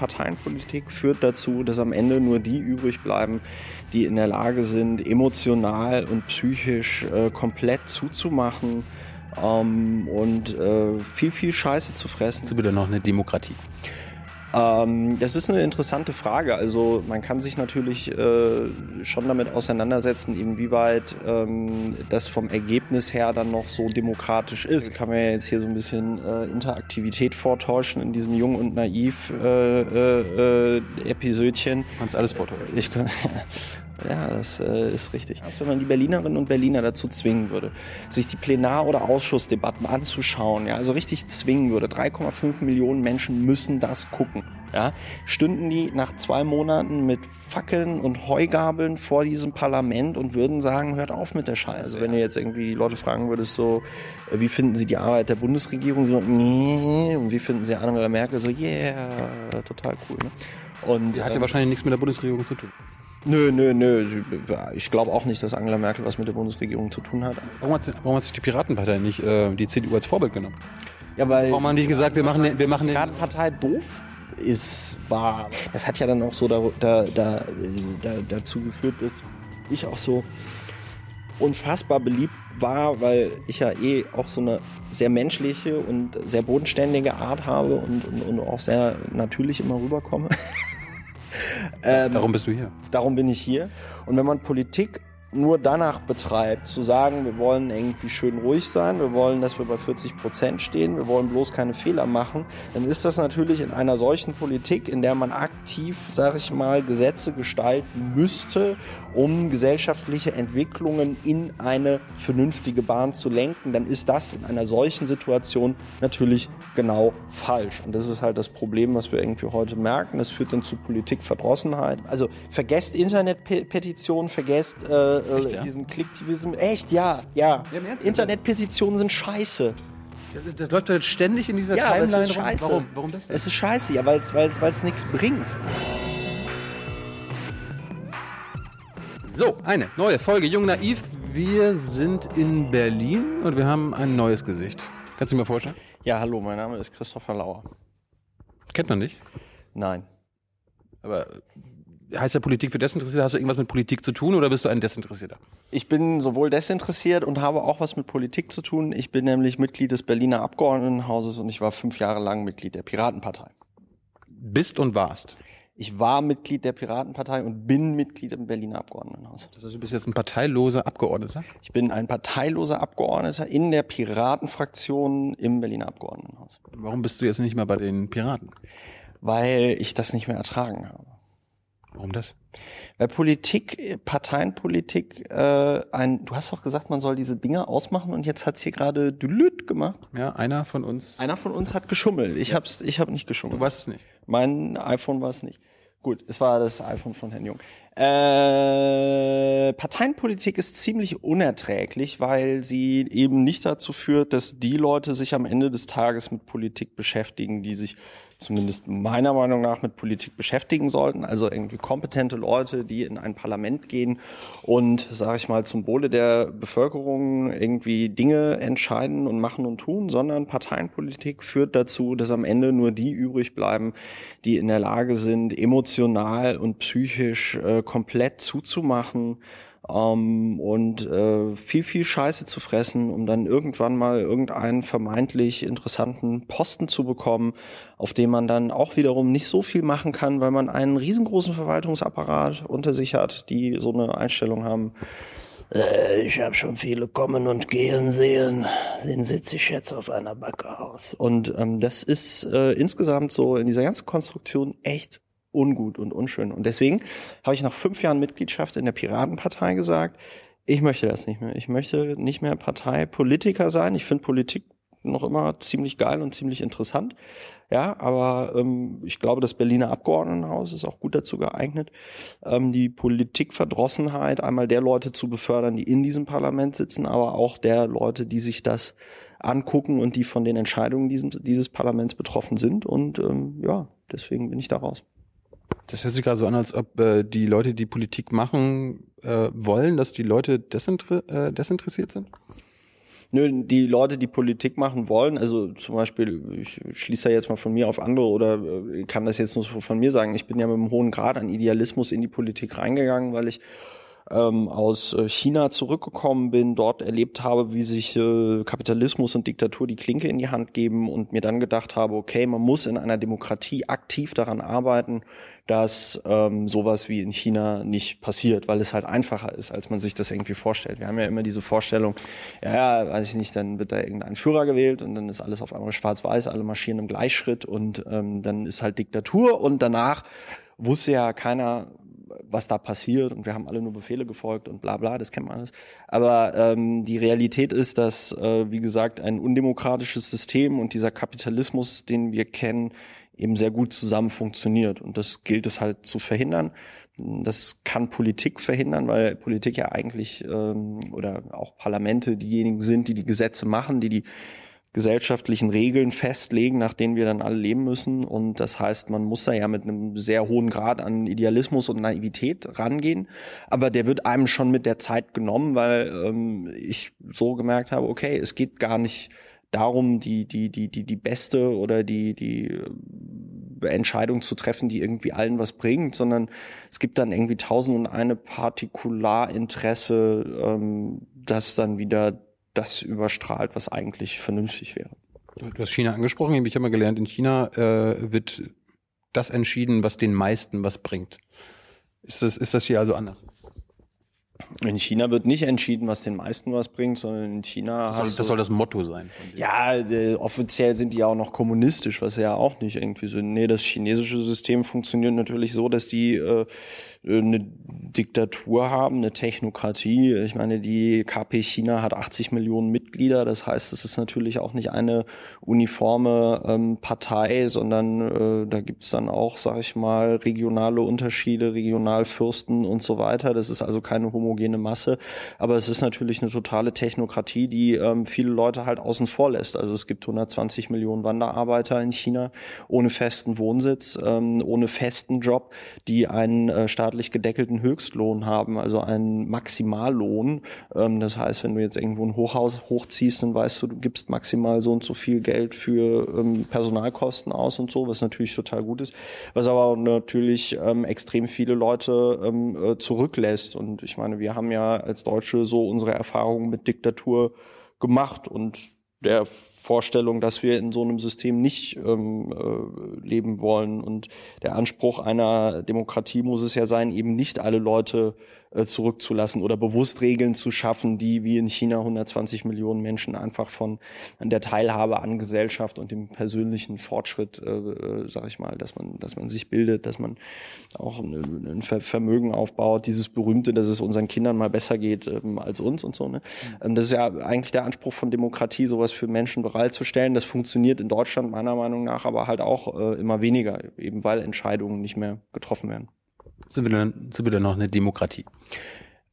Parteienpolitik führt dazu, dass am Ende nur die übrig bleiben, die in der Lage sind, emotional und psychisch äh, komplett zuzumachen ähm, und äh, viel, viel Scheiße zu fressen. So wieder noch eine Demokratie. Ähm, das ist eine interessante Frage. Also man kann sich natürlich äh, schon damit auseinandersetzen, inwieweit ähm, das vom Ergebnis her dann noch so demokratisch ist. Kann man ja jetzt hier so ein bisschen äh, Interaktivität vortäuschen in diesem Jung und Naiv äh, äh, äh Episödchen. Kannst alles vortäuschen. Ich kann, Ja, das äh, ist richtig. Als wenn man die Berlinerinnen und Berliner dazu zwingen würde, sich die Plenar- oder Ausschussdebatten anzuschauen, ja, also richtig zwingen würde. 3,5 Millionen Menschen müssen das gucken. Ja, stünden die nach zwei Monaten mit Fackeln und Heugabeln vor diesem Parlament und würden sagen, hört auf mit der Scheiße. Also wenn ihr jetzt irgendwie die Leute fragen würdest, so, äh, wie finden sie die Arbeit der Bundesregierung? So, nee. Und wie finden sie Angela Merkel? So, yeah, total cool. Ne? Und, die hat ja ähm, wahrscheinlich nichts mit der Bundesregierung zu tun. Nö, nö, nö. Ich glaube auch nicht, dass Angela Merkel was mit der Bundesregierung zu tun hat. Warum hat, warum hat sich die Piratenpartei nicht äh, die CDU als Vorbild genommen? Ja, weil. Warum haben die gesagt, wir machen, wir machen die Piratenpartei doof ist, war. Das hat ja dann auch so da, da, da, da, dazu geführt, dass ich auch so unfassbar beliebt war, weil ich ja eh auch so eine sehr menschliche und sehr bodenständige Art habe und, und, und auch sehr natürlich immer rüberkomme. Ähm, darum bist du hier. Darum bin ich hier. Und wenn man Politik nur danach betreibt, zu sagen, wir wollen irgendwie schön ruhig sein, wir wollen, dass wir bei 40 Prozent stehen, wir wollen bloß keine Fehler machen, dann ist das natürlich in einer solchen Politik, in der man aktiv, sage ich mal, Gesetze gestalten müsste, um gesellschaftliche Entwicklungen in eine vernünftige Bahn zu lenken, dann ist das in einer solchen Situation natürlich genau falsch. Und das ist halt das Problem, was wir irgendwie heute merken. Das führt dann zu Politikverdrossenheit. Also vergesst Internetpetitionen, vergesst äh, äh, Echt, ja? diesen Klicktivismus. Echt, ja, ja. Internetpetitionen sind scheiße. Das läuft jetzt ständig in dieser ja, Timeline. Es ist scheiße. Warum? Warum das denn? Es ist scheiße, ja, weil es nichts bringt. So, eine neue Folge Jung Naiv. Wir sind in Berlin und wir haben ein neues Gesicht. Kannst du mir vorstellen? Ja, hallo, mein Name ist Christopher Lauer. Kennt man nicht? Nein. Aber heißt der Politik für Desinteressierte? Hast du irgendwas mit Politik zu tun oder bist du ein Desinteressierter? Ich bin sowohl desinteressiert und habe auch was mit Politik zu tun. Ich bin nämlich Mitglied des Berliner Abgeordnetenhauses und ich war fünf Jahre lang Mitglied der Piratenpartei. Bist und warst? Ich war Mitglied der Piratenpartei und bin Mitglied im Berliner Abgeordnetenhaus. Das heißt, du bist jetzt ein parteiloser Abgeordneter? Ich bin ein parteiloser Abgeordneter in der Piratenfraktion im Berliner Abgeordnetenhaus. Warum bist du jetzt nicht mehr bei den Piraten? Weil ich das nicht mehr ertragen habe. Warum das? Weil Politik, Parteienpolitik, äh, ein, du hast doch gesagt, man soll diese Dinge ausmachen und jetzt hat's hier gerade Dülüt gemacht. Ja, einer von uns. Einer von uns hat geschummelt. Ich ja. hab's, ich hab nicht geschummelt. Du weißt es nicht. Mein iPhone war es nicht. Gut, es war das iPhone von Herrn Jung. Äh, Parteienpolitik ist ziemlich unerträglich, weil sie eben nicht dazu führt, dass die Leute sich am Ende des Tages mit Politik beschäftigen, die sich zumindest meiner Meinung nach mit Politik beschäftigen sollten. Also irgendwie kompetente Leute, die in ein Parlament gehen und, sage ich mal, zum Wohle der Bevölkerung irgendwie Dinge entscheiden und machen und tun, sondern Parteienpolitik führt dazu, dass am Ende nur die übrig bleiben, die in der Lage sind, emotional und psychisch äh, komplett zuzumachen ähm, und äh, viel, viel Scheiße zu fressen, um dann irgendwann mal irgendeinen vermeintlich interessanten Posten zu bekommen, auf dem man dann auch wiederum nicht so viel machen kann, weil man einen riesengroßen Verwaltungsapparat unter sich hat, die so eine Einstellung haben. Äh, ich habe schon viele kommen und gehen sehen. Den sitze ich jetzt auf einer Backe aus. Und ähm, das ist äh, insgesamt so in dieser ganzen Konstruktion echt ungut und unschön. Und deswegen habe ich nach fünf Jahren Mitgliedschaft in der Piratenpartei gesagt, ich möchte das nicht mehr. Ich möchte nicht mehr Parteipolitiker sein. Ich finde Politik noch immer ziemlich geil und ziemlich interessant. Ja, aber ähm, ich glaube, das Berliner Abgeordnetenhaus ist auch gut dazu geeignet, ähm, die Politikverdrossenheit einmal der Leute zu befördern, die in diesem Parlament sitzen, aber auch der Leute, die sich das angucken und die von den Entscheidungen diesem, dieses Parlaments betroffen sind. Und ähm, ja, deswegen bin ich da raus. Das hört sich gerade so an, als ob äh, die Leute, die Politik machen, äh, wollen, dass die Leute desinter äh, desinteressiert sind. Nö, die Leute, die Politik machen wollen, also zum Beispiel, ich schließe da jetzt mal von mir auf andere oder äh, kann das jetzt nur von mir sagen, ich bin ja mit einem hohen Grad an Idealismus in die Politik reingegangen, weil ich ähm, aus äh, China zurückgekommen bin, dort erlebt habe, wie sich äh, Kapitalismus und Diktatur die Klinke in die Hand geben und mir dann gedacht habe, okay, man muss in einer Demokratie aktiv daran arbeiten, dass ähm, sowas wie in China nicht passiert, weil es halt einfacher ist, als man sich das irgendwie vorstellt. Wir haben ja immer diese Vorstellung, ja, weiß ich nicht, dann wird da irgendein Führer gewählt und dann ist alles auf einmal schwarz-weiß, alle marschieren im Gleichschritt und ähm, dann ist halt Diktatur und danach wusste ja keiner, was da passiert und wir haben alle nur Befehle gefolgt und bla bla, das kennt man alles. Aber ähm, die Realität ist, dass, äh, wie gesagt, ein undemokratisches System und dieser Kapitalismus, den wir kennen, eben sehr gut zusammen funktioniert. Und das gilt es halt zu verhindern. Das kann Politik verhindern, weil Politik ja eigentlich ähm, oder auch Parlamente diejenigen sind, die die Gesetze machen, die die gesellschaftlichen Regeln festlegen, nach denen wir dann alle leben müssen. Und das heißt, man muss da ja mit einem sehr hohen Grad an Idealismus und Naivität rangehen. Aber der wird einem schon mit der Zeit genommen, weil ähm, ich so gemerkt habe, okay, es geht gar nicht darum, die, die, die, die, die beste oder die, die äh, Entscheidung zu treffen, die irgendwie allen was bringt, sondern es gibt dann irgendwie tausend und eine Partikularinteresse, ähm, das dann wieder das überstrahlt, was eigentlich vernünftig wäre. Du hast China angesprochen. Ich habe mal gelernt, in China äh, wird das entschieden, was den meisten was bringt. Ist das, ist das hier also anders? In China wird nicht entschieden, was den meisten was bringt, sondern in China das soll, das soll das Motto sein. Ja, äh, offiziell sind die ja auch noch kommunistisch, was ja auch nicht irgendwie so. Nee, das chinesische System funktioniert natürlich so, dass die äh, eine Diktatur haben, eine Technokratie. Ich meine, die KP China hat 80 Millionen Mitglieder. Das heißt, es ist natürlich auch nicht eine uniforme ähm, Partei, sondern äh, da gibt es dann auch, sag ich mal, regionale Unterschiede, Regionalfürsten und so weiter. Das ist also keine homogene Masse. Aber es ist natürlich eine totale Technokratie, die ähm, viele Leute halt außen vor lässt. Also es gibt 120 Millionen Wanderarbeiter in China ohne festen Wohnsitz, ähm, ohne festen Job, die einen äh, staatlich gedeckelten Höchstlohn haben, also einen Maximallohn. Ähm, das heißt, wenn du jetzt irgendwo ein Hochhaus hochziehst, dann weißt du, du gibst maximal so und so viel Geld für ähm, Personalkosten aus und so, was natürlich total gut ist, was aber natürlich ähm, extrem viele Leute äh, zurücklässt. Und ich meine, wir haben ja als Deutsche so unsere Erfahrungen mit Diktatur gemacht und der Vorstellung, dass wir in so einem System nicht ähm, äh, leben wollen. Und der Anspruch einer Demokratie muss es ja sein, eben nicht alle Leute äh, zurückzulassen oder bewusst Regeln zu schaffen, die wie in China 120 Millionen Menschen einfach von der Teilhabe an Gesellschaft und dem persönlichen Fortschritt, äh, äh sag ich mal, dass man, dass man sich bildet, dass man auch ein, ein Vermögen aufbaut, dieses berühmte, dass es unseren Kindern mal besser geht ähm, als uns und so. Ne? Mhm. das ist ja eigentlich der Anspruch von Demokratie, sowas für Menschen bereitzustellen. Das funktioniert in Deutschland meiner Meinung nach aber halt auch äh, immer weniger, eben weil Entscheidungen nicht mehr getroffen werden. Sind wir denn, sind wir denn noch eine Demokratie?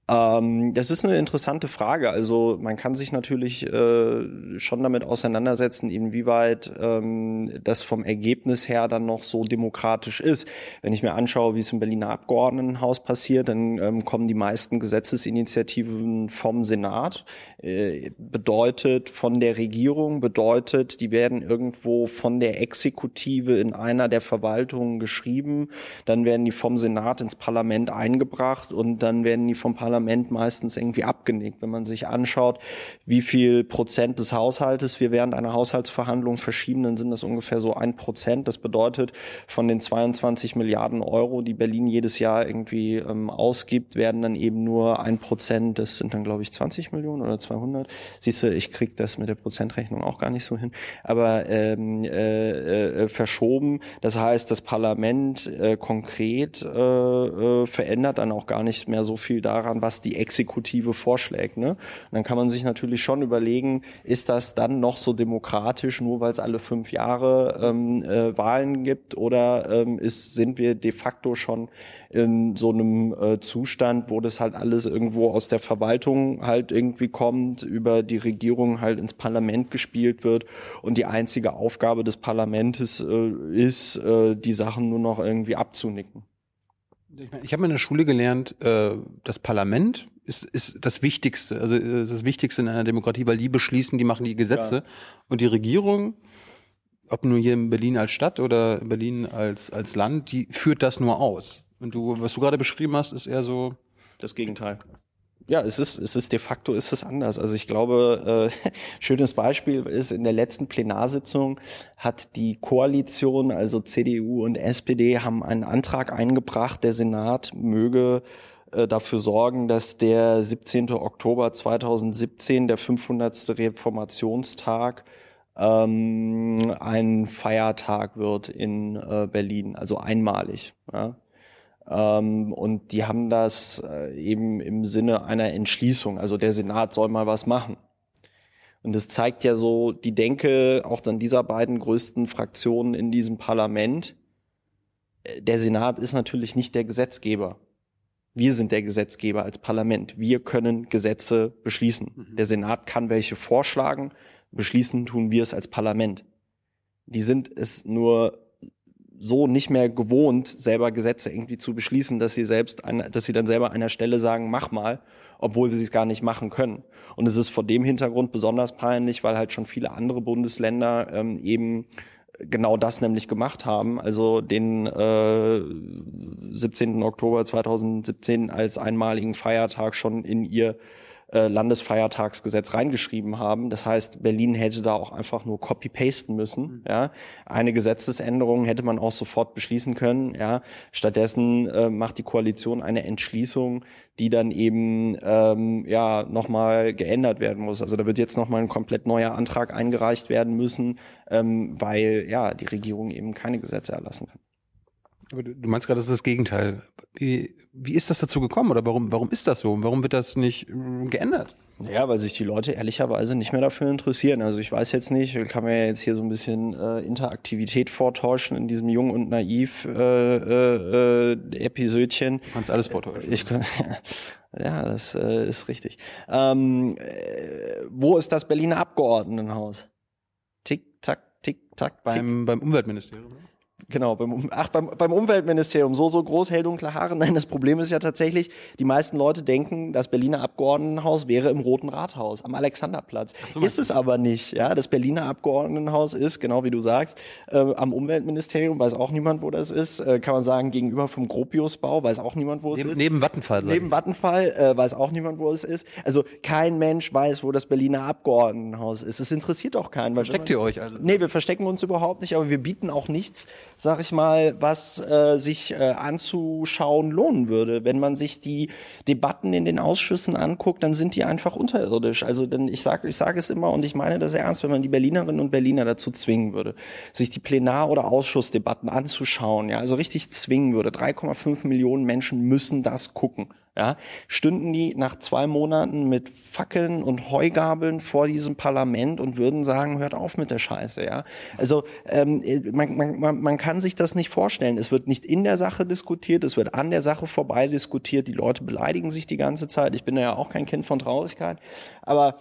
Ähm, das ist eine interessante Frage. Also man kann sich natürlich äh, schon damit auseinandersetzen, inwieweit ähm, das vom Ergebnis her dann noch so demokratisch ist. Wenn ich mir anschaue, wie es im Berliner Abgeordnetenhaus passiert, dann ähm, kommen die meisten Gesetzesinitiativen vom Senat. Äh, bedeutet von der Regierung, bedeutet, die werden irgendwo von der Exekutive in einer der Verwaltungen geschrieben, dann werden die vom Senat ins Parlament eingebracht und dann werden die vom Parlament meistens irgendwie abgenickt. Wenn man sich anschaut, wie viel Prozent des Haushaltes wir während einer Haushaltsverhandlung verschieben, dann sind das ungefähr so ein Prozent. Das bedeutet, von den 22 Milliarden Euro, die Berlin jedes Jahr irgendwie ähm, ausgibt, werden dann eben nur ein Prozent, das sind dann glaube ich 20 Millionen oder 200. Siehst du, ich krieg das mit der Prozentrechnung auch gar nicht so hin, aber ähm, äh, äh, verschoben. Das heißt, das Parlament äh, konkret äh, äh, verändert dann auch gar nicht mehr so viel daran, was die Exekutive vorschlägt. Ne? Und dann kann man sich natürlich schon überlegen, ist das dann noch so demokratisch, nur weil es alle fünf Jahre ähm, äh, Wahlen gibt oder ähm, ist, sind wir de facto schon in so einem äh, Zustand, wo das halt alles irgendwo aus der Verwaltung halt irgendwie kommt, über die Regierung halt ins Parlament gespielt wird und die einzige Aufgabe des Parlamentes äh, ist, äh, die Sachen nur noch irgendwie abzunicken. Ich habe in der Schule gelernt, äh, das Parlament ist, ist das Wichtigste, also äh, das Wichtigste in einer Demokratie, weil die beschließen, die machen die Gesetze ja. und die Regierung, ob nur hier in Berlin als Stadt oder Berlin als als Land, die führt das nur aus. Und du, was du gerade beschrieben hast, ist eher so das Gegenteil. Ja, es ist, es ist de facto ist es anders. Also ich glaube, äh, schönes Beispiel ist in der letzten Plenarsitzung hat die Koalition, also CDU und SPD, haben einen Antrag eingebracht, der Senat möge äh, dafür sorgen, dass der 17. Oktober 2017, der 500. Reformationstag, ähm, ein Feiertag wird in äh, Berlin, also einmalig. Ja. Ähm, und die haben das äh, eben im Sinne einer Entschließung. Also der Senat soll mal was machen. Und das zeigt ja so die Denke auch dann dieser beiden größten Fraktionen in diesem Parlament. Äh, der Senat ist natürlich nicht der Gesetzgeber. Wir sind der Gesetzgeber als Parlament. Wir können Gesetze beschließen. Mhm. Der Senat kann welche vorschlagen. Beschließen tun wir es als Parlament. Die sind es nur so nicht mehr gewohnt, selber Gesetze irgendwie zu beschließen, dass sie selbst, an, dass sie dann selber an der Stelle sagen, mach mal, obwohl sie es gar nicht machen können. Und es ist vor dem Hintergrund besonders peinlich, weil halt schon viele andere Bundesländer ähm, eben genau das nämlich gemacht haben, also den äh, 17. Oktober 2017 als einmaligen Feiertag schon in ihr äh, Landesfeiertagsgesetz reingeschrieben haben. Das heißt, Berlin hätte da auch einfach nur copy-pasten müssen. Mhm. Ja, eine Gesetzesänderung hätte man auch sofort beschließen können. Ja, stattdessen äh, macht die Koalition eine Entschließung, die dann eben ähm, ja nochmal geändert werden muss. Also da wird jetzt nochmal ein komplett neuer Antrag eingereicht werden müssen, ähm, weil ja die Regierung eben keine Gesetze erlassen kann. Aber du, meinst gerade, das ist das Gegenteil. Wie, wie ist das dazu gekommen oder warum, warum ist das so? Warum wird das nicht äh, geändert? Ja, weil sich die Leute ehrlicherweise nicht mehr dafür interessieren. Also ich weiß jetzt nicht, kann man ja jetzt hier so ein bisschen äh, Interaktivität vortäuschen in diesem Jung und Naiv äh, äh, äh, Episödchen. Du kannst alles vortäuschen. Ich kann, ja, das äh, ist richtig. Ähm, äh, wo ist das Berliner Abgeordnetenhaus? Tick, tack, tick, tack, tick. Beim, beim Umweltministerium. Genau, beim, ach, beim, beim Umweltministerium, so, so groß, hell, dunkle Haare. Nein, das Problem ist ja tatsächlich, die meisten Leute denken, das Berliner Abgeordnetenhaus wäre im Roten Rathaus, am Alexanderplatz. So, ist es aber nicht, ja. Das Berliner Abgeordnetenhaus ist, genau wie du sagst, äh, am Umweltministerium, weiß auch niemand, wo das ist. Äh, kann man sagen, gegenüber vom Gropiusbau, weiß auch niemand, wo es neben, ist. Neben Vattenfall. Neben Vattenfall, äh, weiß auch niemand, wo es ist. Also kein Mensch weiß, wo das Berliner Abgeordnetenhaus ist. Es interessiert auch keinen. Versteckt ihr euch also? Nee, wir verstecken uns überhaupt nicht, aber wir bieten auch nichts sag ich mal, was äh, sich äh, anzuschauen lohnen würde. Wenn man sich die Debatten in den Ausschüssen anguckt, dann sind die einfach unterirdisch. Also denn ich sage ich sag es immer und ich meine das ernst, wenn man die Berlinerinnen und Berliner dazu zwingen würde, sich die Plenar- oder Ausschussdebatten anzuschauen, ja, also richtig zwingen würde. 3,5 Millionen Menschen müssen das gucken ja, stünden die nach zwei Monaten mit Fackeln und Heugabeln vor diesem Parlament und würden sagen, hört auf mit der Scheiße, ja. Also ähm, man, man, man kann sich das nicht vorstellen. Es wird nicht in der Sache diskutiert, es wird an der Sache vorbei diskutiert. Die Leute beleidigen sich die ganze Zeit. Ich bin ja auch kein Kind von Traurigkeit, aber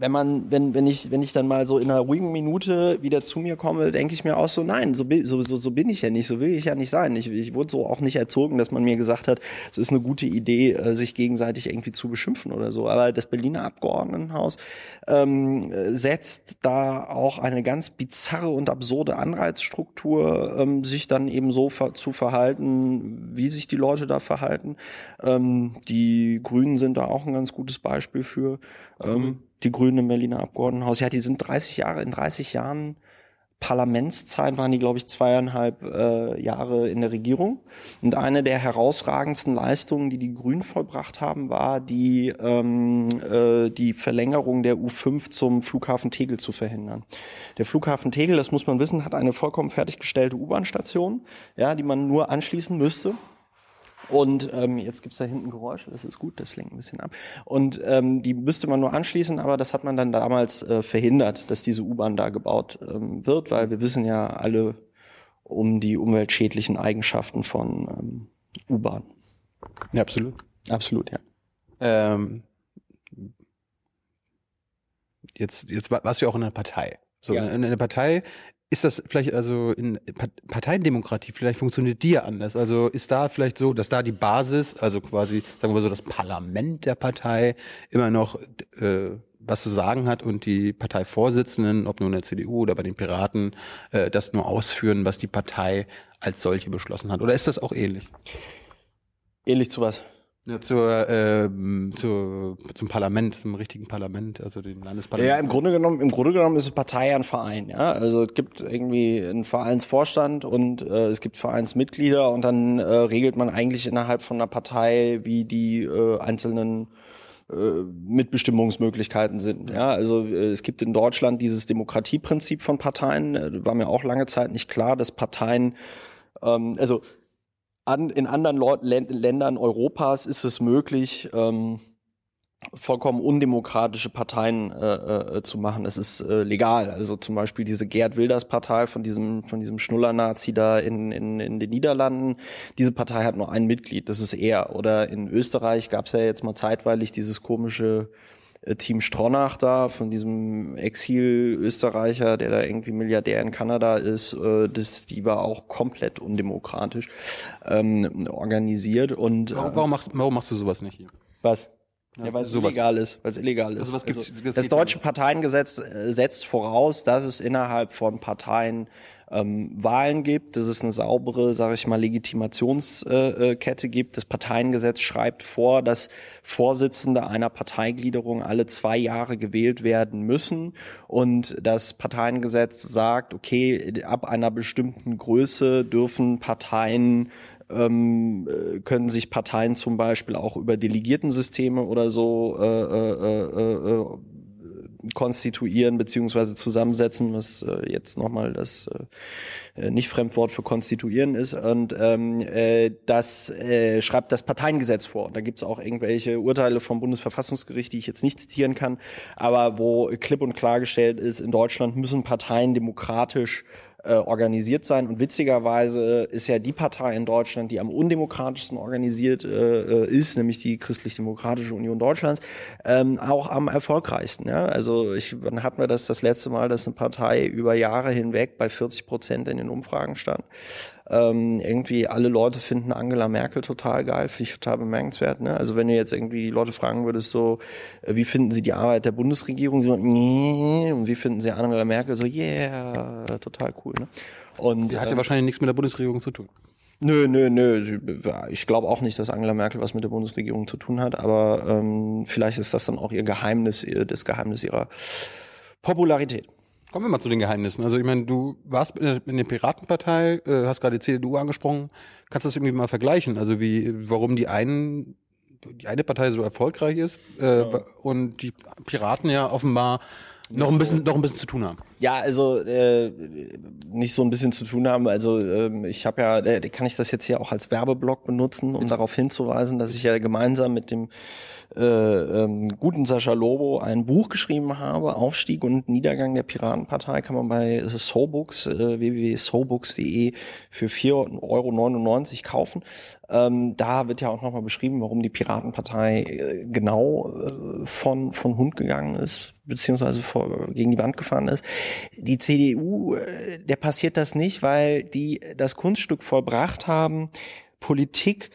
wenn man, wenn, wenn ich, wenn ich dann mal so in einer ruhigen Minute wieder zu mir komme, denke ich mir auch so, nein, so, so, so, so bin ich ja nicht, so will ich ja nicht sein. Ich, ich wurde so auch nicht erzogen, dass man mir gesagt hat, es ist eine gute Idee, äh, sich gegenseitig irgendwie zu beschimpfen oder so. Aber das Berliner Abgeordnetenhaus ähm, setzt da auch eine ganz bizarre und absurde Anreizstruktur, ähm, sich dann eben so ver zu verhalten, wie sich die Leute da verhalten. Ähm, die Grünen sind da auch ein ganz gutes Beispiel für. Ähm, die Grünen im Berliner Abgeordnetenhaus. Ja, die sind 30 Jahre, in 30 Jahren Parlamentszeit waren die, glaube ich, zweieinhalb äh, Jahre in der Regierung. Und eine der herausragendsten Leistungen, die die Grünen vollbracht haben, war die, ähm, äh, die Verlängerung der U5 zum Flughafen Tegel zu verhindern. Der Flughafen Tegel, das muss man wissen, hat eine vollkommen fertiggestellte U-Bahn-Station, ja, die man nur anschließen müsste. Und ähm, jetzt gibt's da hinten Geräusche, das ist gut, das lenkt ein bisschen ab. Und ähm, die müsste man nur anschließen, aber das hat man dann damals äh, verhindert, dass diese U-Bahn da gebaut ähm, wird, weil wir wissen ja alle um die umweltschädlichen Eigenschaften von ähm, U-Bahn. Ja, absolut. Absolut, ja. Ähm, jetzt, jetzt warst du ja auch in einer Partei. So, Ja. in, in einer Partei ist das vielleicht also in Parteiendemokratie vielleicht funktioniert die ja anders? Also ist da vielleicht so, dass da die Basis, also quasi sagen wir so das Parlament der Partei immer noch äh, was zu sagen hat und die Parteivorsitzenden, ob nun der CDU oder bei den Piraten, äh, das nur ausführen, was die Partei als solche beschlossen hat? Oder ist das auch ähnlich? Ähnlich zu was? Ja, zur, äh, zur, zum Parlament, zum richtigen Parlament, also dem Landesparlament. Ja, im Grunde genommen, im Grunde genommen ist eine Partei ein Verein, ja. Also es gibt irgendwie einen Vereinsvorstand und äh, es gibt Vereinsmitglieder und dann äh, regelt man eigentlich innerhalb von einer Partei, wie die äh, einzelnen äh, Mitbestimmungsmöglichkeiten sind. Ja, also äh, es gibt in Deutschland dieses Demokratieprinzip von Parteien. Äh, war mir auch lange Zeit nicht klar, dass Parteien, ähm, also an, in anderen Ländern Europas ist es möglich, ähm, vollkommen undemokratische Parteien äh, äh, zu machen. Es ist äh, legal. Also zum Beispiel diese Gerd Wilders Partei von diesem von diesem Schnuller-Nazi da in, in, in den Niederlanden. Diese Partei hat nur ein Mitglied, das ist er. Oder in Österreich gab es ja jetzt mal zeitweilig dieses komische äh, Team Stronach da, von diesem Exil-Österreicher, der da irgendwie Milliardär in Kanada ist, äh, das, die war auch komplett undemokratisch ähm, organisiert. Und, warum, warum, machst, warum machst du sowas nicht hier? Was? Ja, ja weil es illegal ist, weil es illegal ist. Also, was gibt's, also, das deutsche Parteiengesetz äh, setzt voraus, dass es innerhalb von Parteien ähm, Wahlen gibt, dass es eine saubere, sage ich mal, Legitimationskette äh, gibt. Das Parteiengesetz schreibt vor, dass Vorsitzende einer Parteigliederung alle zwei Jahre gewählt werden müssen und das Parteiengesetz sagt, okay, ab einer bestimmten Größe dürfen Parteien ähm, äh, können sich Parteien zum Beispiel auch über Delegiertensysteme oder so äh, äh, äh, äh konstituieren beziehungsweise zusammensetzen, was äh, jetzt nochmal das äh, äh, nicht Fremdwort für konstituieren ist. Und ähm, äh, das äh, schreibt das Parteiengesetz vor. Und da gibt es auch irgendwelche Urteile vom Bundesverfassungsgericht, die ich jetzt nicht zitieren kann, aber wo klipp und klargestellt ist, in Deutschland müssen Parteien demokratisch äh, organisiert sein. Und witzigerweise ist ja die Partei in Deutschland, die am undemokratischsten organisiert äh, äh, ist, nämlich die Christlich-Demokratische Union Deutschlands, ähm, auch am erfolgreichsten. Ja? Also ich, wann hatten wir das das letzte Mal, dass eine Partei über Jahre hinweg bei 40 Prozent in den Umfragen stand. Ähm, irgendwie alle Leute finden Angela Merkel total geil, finde ich total bemerkenswert. Ne? Also wenn du jetzt irgendwie die Leute fragen würdest, so, äh, wie finden sie die Arbeit der Bundesregierung? So, nee. Und wie finden sie Angela Merkel? So, yeah, total cool. Ne? Und, sie hat ja ähm, wahrscheinlich nichts mit der Bundesregierung zu tun. Nö, nö, nö. Ich glaube auch nicht, dass Angela Merkel was mit der Bundesregierung zu tun hat, aber ähm, vielleicht ist das dann auch ihr Geheimnis, ihr, das Geheimnis ihrer Popularität. Kommen wir mal zu den Geheimnissen. Also ich meine, du warst in der Piratenpartei, äh, hast gerade die CDU angesprochen. Kannst du das irgendwie mal vergleichen? Also wie, warum die einen, die eine Partei so erfolgreich ist äh, ja. und die Piraten ja offenbar noch ein bisschen, noch ein bisschen zu tun haben. Ja, also äh, nicht so ein bisschen zu tun haben. Also ähm, ich habe ja, äh, kann ich das jetzt hier auch als Werbeblock benutzen, um darauf hinzuweisen, dass ich ja gemeinsam mit dem äh, ähm, guten Sascha Lobo ein Buch geschrieben habe, Aufstieg und Niedergang der Piratenpartei, kann man bei Sobooks, äh, www.sobooks.de für 4,99 Euro kaufen. Ähm, da wird ja auch nochmal beschrieben, warum die Piratenpartei äh, genau äh, von, von Hund gegangen ist, beziehungsweise vor, gegen die Wand gefahren ist. Die CDU, äh, der passiert das nicht, weil die das Kunststück vollbracht haben, Politik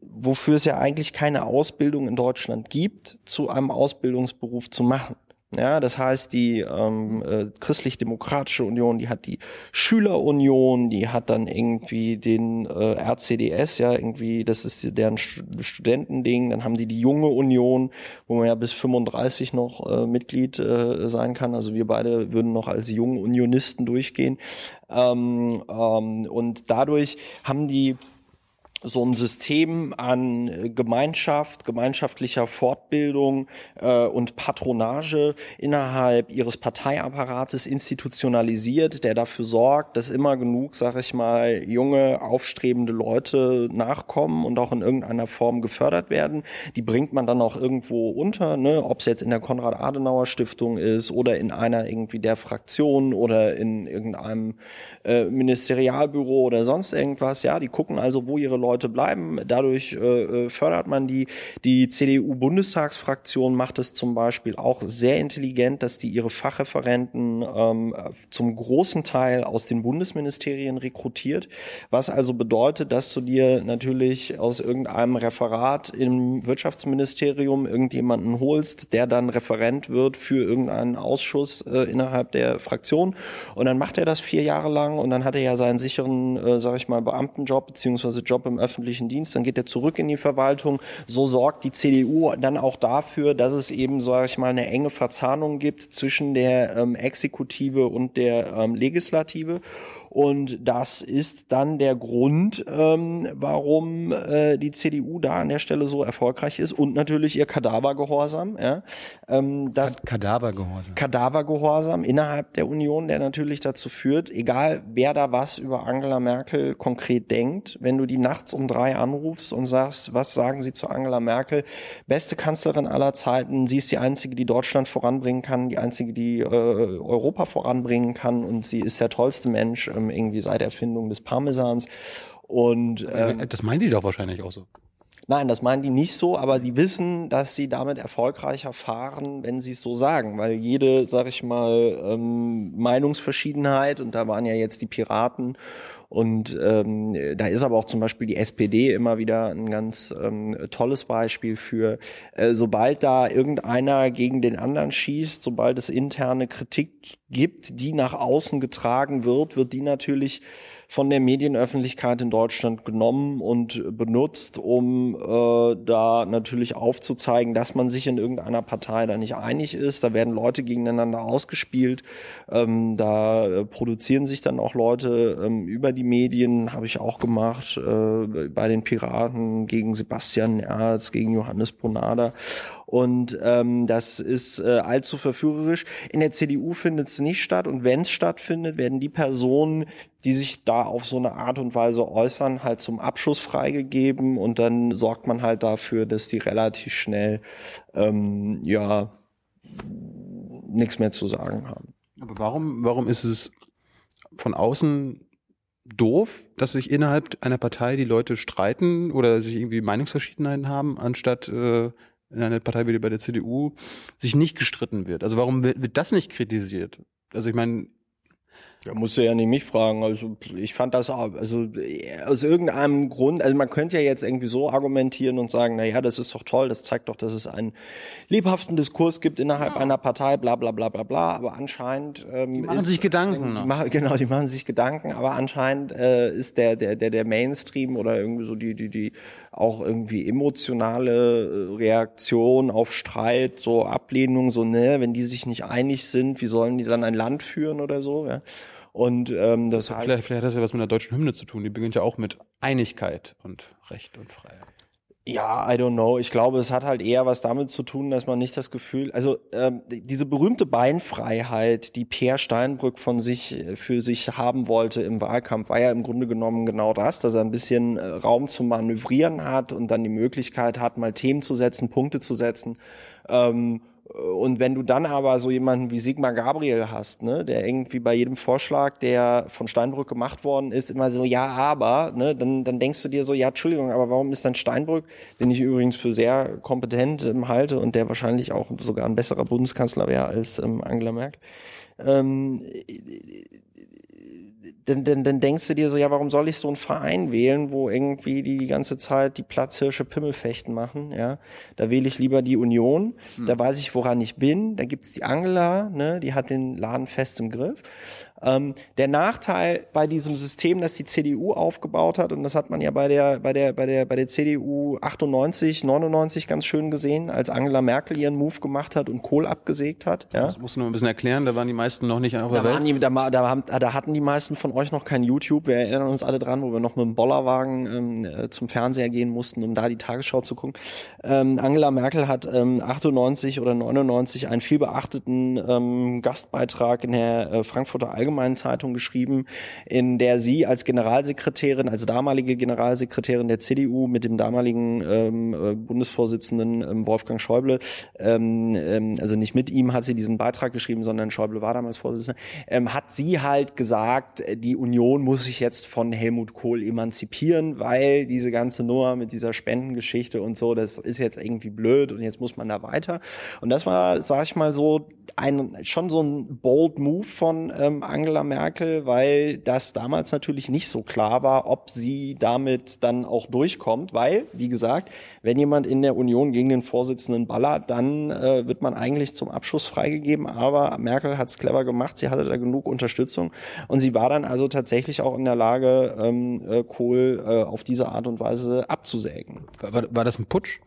wofür es ja eigentlich keine Ausbildung in Deutschland gibt, zu einem Ausbildungsberuf zu machen. Ja, das heißt, die ähm, äh, christlich-demokratische Union, die hat die Schülerunion, die hat dann irgendwie den äh, RCDS, ja, irgendwie, das ist deren Studentending, dann haben die die junge Union, wo man ja bis 35 noch äh, Mitglied äh, sein kann. Also wir beide würden noch als junge Unionisten durchgehen. Ähm, ähm, und dadurch haben die so ein System an äh, Gemeinschaft, gemeinschaftlicher Fortbildung äh, und Patronage innerhalb ihres Parteiapparates institutionalisiert, der dafür sorgt, dass immer genug, sag ich mal, junge, aufstrebende Leute nachkommen und auch in irgendeiner Form gefördert werden. Die bringt man dann auch irgendwo unter, ne? ob es jetzt in der Konrad-Adenauer-Stiftung ist oder in einer irgendwie der Fraktion oder in irgendeinem äh, Ministerialbüro oder sonst irgendwas. Ja, die gucken also, wo ihre Leute Leute bleiben. Dadurch äh, äh fördert man die. Die CDU-Bundestagsfraktion macht es zum Beispiel auch sehr intelligent, dass die ihre Fachreferenten ähm, zum großen Teil aus den Bundesministerien rekrutiert, was also bedeutet, dass du dir natürlich aus irgendeinem Referat im Wirtschaftsministerium irgendjemanden holst, der dann Referent wird für irgendeinen Ausschuss äh, innerhalb der Fraktion und dann macht er das vier Jahre lang und dann hat er ja seinen sicheren, äh, sag ich mal, Beamtenjob beziehungsweise Job im öffentlichen Dienst, dann geht er zurück in die Verwaltung. So sorgt die CDU dann auch dafür, dass es eben, sage ich mal, eine enge Verzahnung gibt zwischen der ähm, Exekutive und der ähm, Legislative. Und das ist dann der Grund, ähm, warum äh, die CDU da an der Stelle so erfolgreich ist und natürlich ihr Kadavergehorsam. Ja. Ähm, das Kadavergehorsam. Kadavergehorsam innerhalb der Union, der natürlich dazu führt, egal wer da was über Angela Merkel konkret denkt, wenn du die nachts um drei anrufst und sagst, was sagen sie zu Angela Merkel, beste Kanzlerin aller Zeiten, sie ist die einzige, die Deutschland voranbringen kann, die einzige, die äh, Europa voranbringen kann und sie ist der tollste Mensch ähm, irgendwie seit Erfindung des Parmesans. Und ähm, das meinen die doch wahrscheinlich auch so. Nein, das meinen die nicht so, aber die wissen, dass sie damit erfolgreicher fahren, wenn sie es so sagen, weil jede, sag ich mal, ähm, Meinungsverschiedenheit und da waren ja jetzt die Piraten und ähm, da ist aber auch zum Beispiel die SPD immer wieder ein ganz ähm, tolles Beispiel für, äh, sobald da irgendeiner gegen den anderen schießt, sobald es interne Kritik gibt, die nach außen getragen wird, wird die natürlich von der Medienöffentlichkeit in Deutschland genommen und benutzt, um äh, da natürlich aufzuzeigen, dass man sich in irgendeiner Partei da nicht einig ist. Da werden Leute gegeneinander ausgespielt. Ähm, da äh, produzieren sich dann auch Leute ähm, über die Medien, habe ich auch gemacht, äh, bei den Piraten gegen Sebastian Erz, gegen Johannes Bonada. Und ähm, das ist äh, allzu verführerisch. In der CDU findet es nicht statt. Und wenn es stattfindet, werden die Personen, die sich da auf so eine Art und Weise äußern, halt zum Abschuss freigegeben. Und dann sorgt man halt dafür, dass die relativ schnell ähm, ja nichts mehr zu sagen haben. Aber warum, warum ist es von außen doof, dass sich innerhalb einer Partei die Leute streiten oder sich irgendwie Meinungsverschiedenheiten haben, anstatt äh, in einer Partei wie bei der CDU sich nicht gestritten wird. Also warum wird, wird das nicht kritisiert? Also ich meine, ja, musst du ja nicht mich fragen. Also ich fand das auch, also aus irgendeinem Grund, also man könnte ja jetzt irgendwie so argumentieren und sagen, na ja, das ist doch toll, das zeigt doch, dass es einen lebhaften Diskurs gibt innerhalb ja. einer Partei, bla bla bla bla bla. Aber anscheinend ähm, die machen ist, sich Gedanken. Die machen, genau, die machen sich Gedanken. Aber anscheinend äh, ist der der der der Mainstream oder irgendwie so die die die auch irgendwie emotionale äh, Reaktion auf Streit, so Ablehnung, so ne, wenn die sich nicht einig sind, wie sollen die dann ein Land führen oder so? Ja? Und ähm, das heißt, vielleicht, vielleicht hat das ja was mit der deutschen Hymne zu tun. Die beginnt ja auch mit Einigkeit und Recht und Freiheit. Ja, I don't know. Ich glaube, es hat halt eher was damit zu tun, dass man nicht das Gefühl, also ähm, diese berühmte Beinfreiheit, die Peer Steinbrück von sich äh, für sich haben wollte im Wahlkampf, war ja im Grunde genommen genau das, dass er ein bisschen äh, Raum zum Manövrieren hat und dann die Möglichkeit hat, mal Themen zu setzen, Punkte zu setzen. Ähm, und wenn du dann aber so jemanden wie Sigmar Gabriel hast, ne, der irgendwie bei jedem Vorschlag, der von Steinbrück gemacht worden ist, immer so, ja, aber, ne, dann, dann denkst du dir so, ja, Entschuldigung, aber warum ist dann Steinbrück, den ich übrigens für sehr kompetent ähm, halte und der wahrscheinlich auch sogar ein besserer Bundeskanzler wäre als ähm, Angela Merkel, ähm, dann, dann, dann denkst du dir so, ja, warum soll ich so einen Verein wählen, wo irgendwie die die ganze Zeit die Platzhirsche Pimmelfechten machen, ja? Da wähle ich lieber die Union, hm. da weiß ich, woran ich bin, da gibt's die Angela, ne, die hat den Laden fest im Griff. Ähm, der Nachteil bei diesem System, das die CDU aufgebaut hat, und das hat man ja bei der, bei der, bei der, bei der CDU 98, 99 ganz schön gesehen, als Angela Merkel ihren Move gemacht hat und Kohl abgesägt hat. Ja? Das musst du noch ein bisschen erklären, da waren die meisten noch nicht auf der da Welt. Die, da, da, haben, da hatten die meisten von euch noch kein YouTube. Wir erinnern uns alle dran, wo wir noch mit dem Bollerwagen ähm, äh, zum Fernseher gehen mussten, um da die Tagesschau zu gucken. Ähm, Angela Merkel hat ähm, 98 oder 99 einen viel beachteten ähm, Gastbeitrag in der äh, Frankfurter Allgemeinen Allgemeinen Zeitung geschrieben, in der sie als Generalsekretärin, als damalige Generalsekretärin der CDU mit dem damaligen ähm, äh, Bundesvorsitzenden ähm, Wolfgang Schäuble, ähm, ähm, also nicht mit ihm hat sie diesen Beitrag geschrieben, sondern Schäuble war damals Vorsitzender, ähm, hat sie halt gesagt, die Union muss sich jetzt von Helmut Kohl emanzipieren, weil diese ganze Nummer mit dieser Spendengeschichte und so, das ist jetzt irgendwie blöd und jetzt muss man da weiter. Und das war, sag ich mal so, ein, schon so ein bold Move von ähm, Angela Merkel, weil das damals natürlich nicht so klar war, ob sie damit dann auch durchkommt, weil, wie gesagt, wenn jemand in der Union gegen den Vorsitzenden ballert, dann äh, wird man eigentlich zum Abschuss freigegeben, aber Merkel hat es clever gemacht, sie hatte da genug Unterstützung und sie war dann also tatsächlich auch in der Lage, ähm, äh, Kohl äh, auf diese Art und Weise abzusägen. War, war das ein Putsch?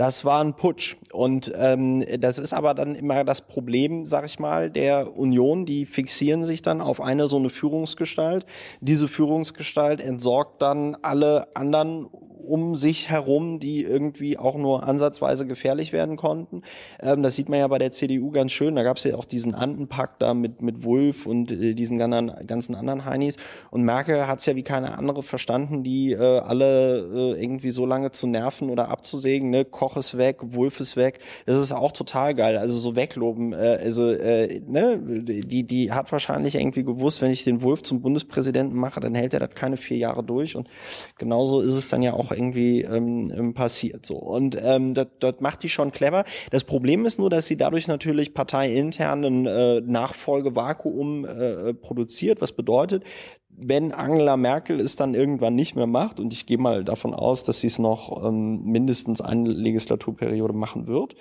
Das war ein Putsch. Und ähm, das ist aber dann immer das Problem, sag ich mal, der Union. Die fixieren sich dann auf eine so eine Führungsgestalt. Diese Führungsgestalt entsorgt dann alle anderen um sich herum, die irgendwie auch nur ansatzweise gefährlich werden konnten. Ähm, das sieht man ja bei der CDU ganz schön. Da gab es ja auch diesen Andenpakt da mit, mit Wulff und äh, diesen ganzen, ganzen anderen Heinis. Und Merkel hat es ja wie keine andere verstanden, die äh, alle äh, irgendwie so lange zu nerven oder abzusägen. Ne? Koch ist weg, Wulff ist weg. Das ist auch total geil. Also so wegloben. Äh, also äh, ne? die, die hat wahrscheinlich irgendwie gewusst, wenn ich den Wulff zum Bundespräsidenten mache, dann hält er das keine vier Jahre durch. Und genauso ist es dann ja auch irgendwie ähm, ähm, passiert. So und ähm, das, das macht die schon clever. Das Problem ist nur, dass sie dadurch natürlich parteiintern ein äh, Nachfolgevakuum äh, produziert. Was bedeutet, wenn Angela Merkel es dann irgendwann nicht mehr macht, und ich gehe mal davon aus, dass sie es noch ähm, mindestens eine Legislaturperiode machen wird,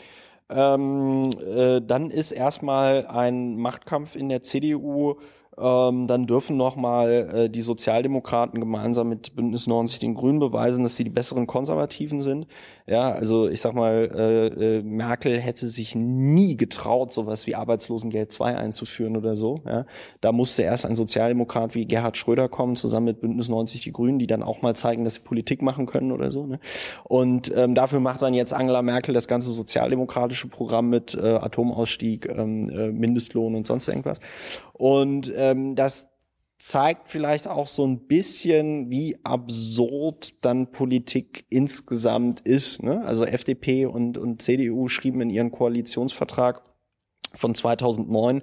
ähm, äh, dann ist erstmal ein Machtkampf in der CDU ähm, dann dürfen nochmal äh, die Sozialdemokraten gemeinsam mit Bündnis 90 den Grünen beweisen, dass sie die besseren Konservativen sind. Ja, also ich sag mal, äh, äh, Merkel hätte sich nie getraut, sowas wie Arbeitslosengeld 2 einzuführen oder so. Ja. Da musste erst ein Sozialdemokrat wie Gerhard Schröder kommen, zusammen mit Bündnis 90 die Grünen, die dann auch mal zeigen, dass sie Politik machen können oder so. Ne? Und ähm, dafür macht dann jetzt Angela Merkel das ganze sozialdemokratische Programm mit äh, Atomausstieg, ähm, äh, Mindestlohn und sonst irgendwas. Und ähm, das zeigt vielleicht auch so ein bisschen, wie absurd dann Politik insgesamt ist. Ne? Also FDP und, und CDU schrieben in ihren Koalitionsvertrag, von 2009,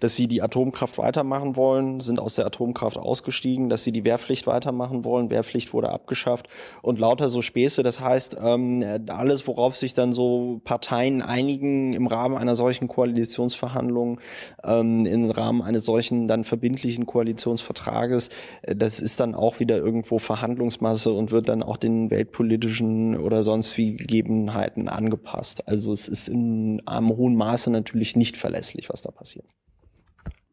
dass sie die Atomkraft weitermachen wollen, sind aus der Atomkraft ausgestiegen, dass sie die Wehrpflicht weitermachen wollen, Wehrpflicht wurde abgeschafft und lauter so Späße. Das heißt, ähm, alles, worauf sich dann so Parteien einigen im Rahmen einer solchen Koalitionsverhandlung, ähm, im Rahmen eines solchen dann verbindlichen Koalitionsvertrages, äh, das ist dann auch wieder irgendwo Verhandlungsmasse und wird dann auch den weltpolitischen oder sonst wie Gegebenheiten angepasst. Also es ist in einem hohen Maße natürlich nicht nicht verlässlich, was da passiert.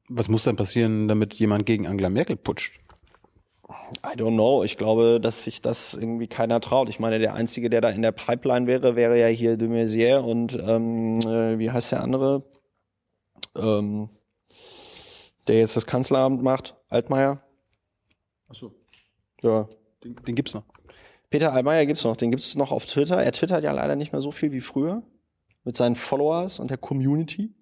Was muss dann passieren, damit jemand gegen Angela Merkel putscht? I don't know. Ich glaube, dass sich das irgendwie keiner traut. Ich meine, der Einzige, der da in der Pipeline wäre, wäre ja hier de Maizière und ähm, äh, wie heißt der andere? Ähm, der jetzt das Kanzleramt macht, Altmaier. Ach so. Ja. Den, den gibt's noch. Peter Altmaier gibt's noch. Den gibt's noch auf Twitter. Er twittert ja leider nicht mehr so viel wie früher mit seinen Followers und der Community.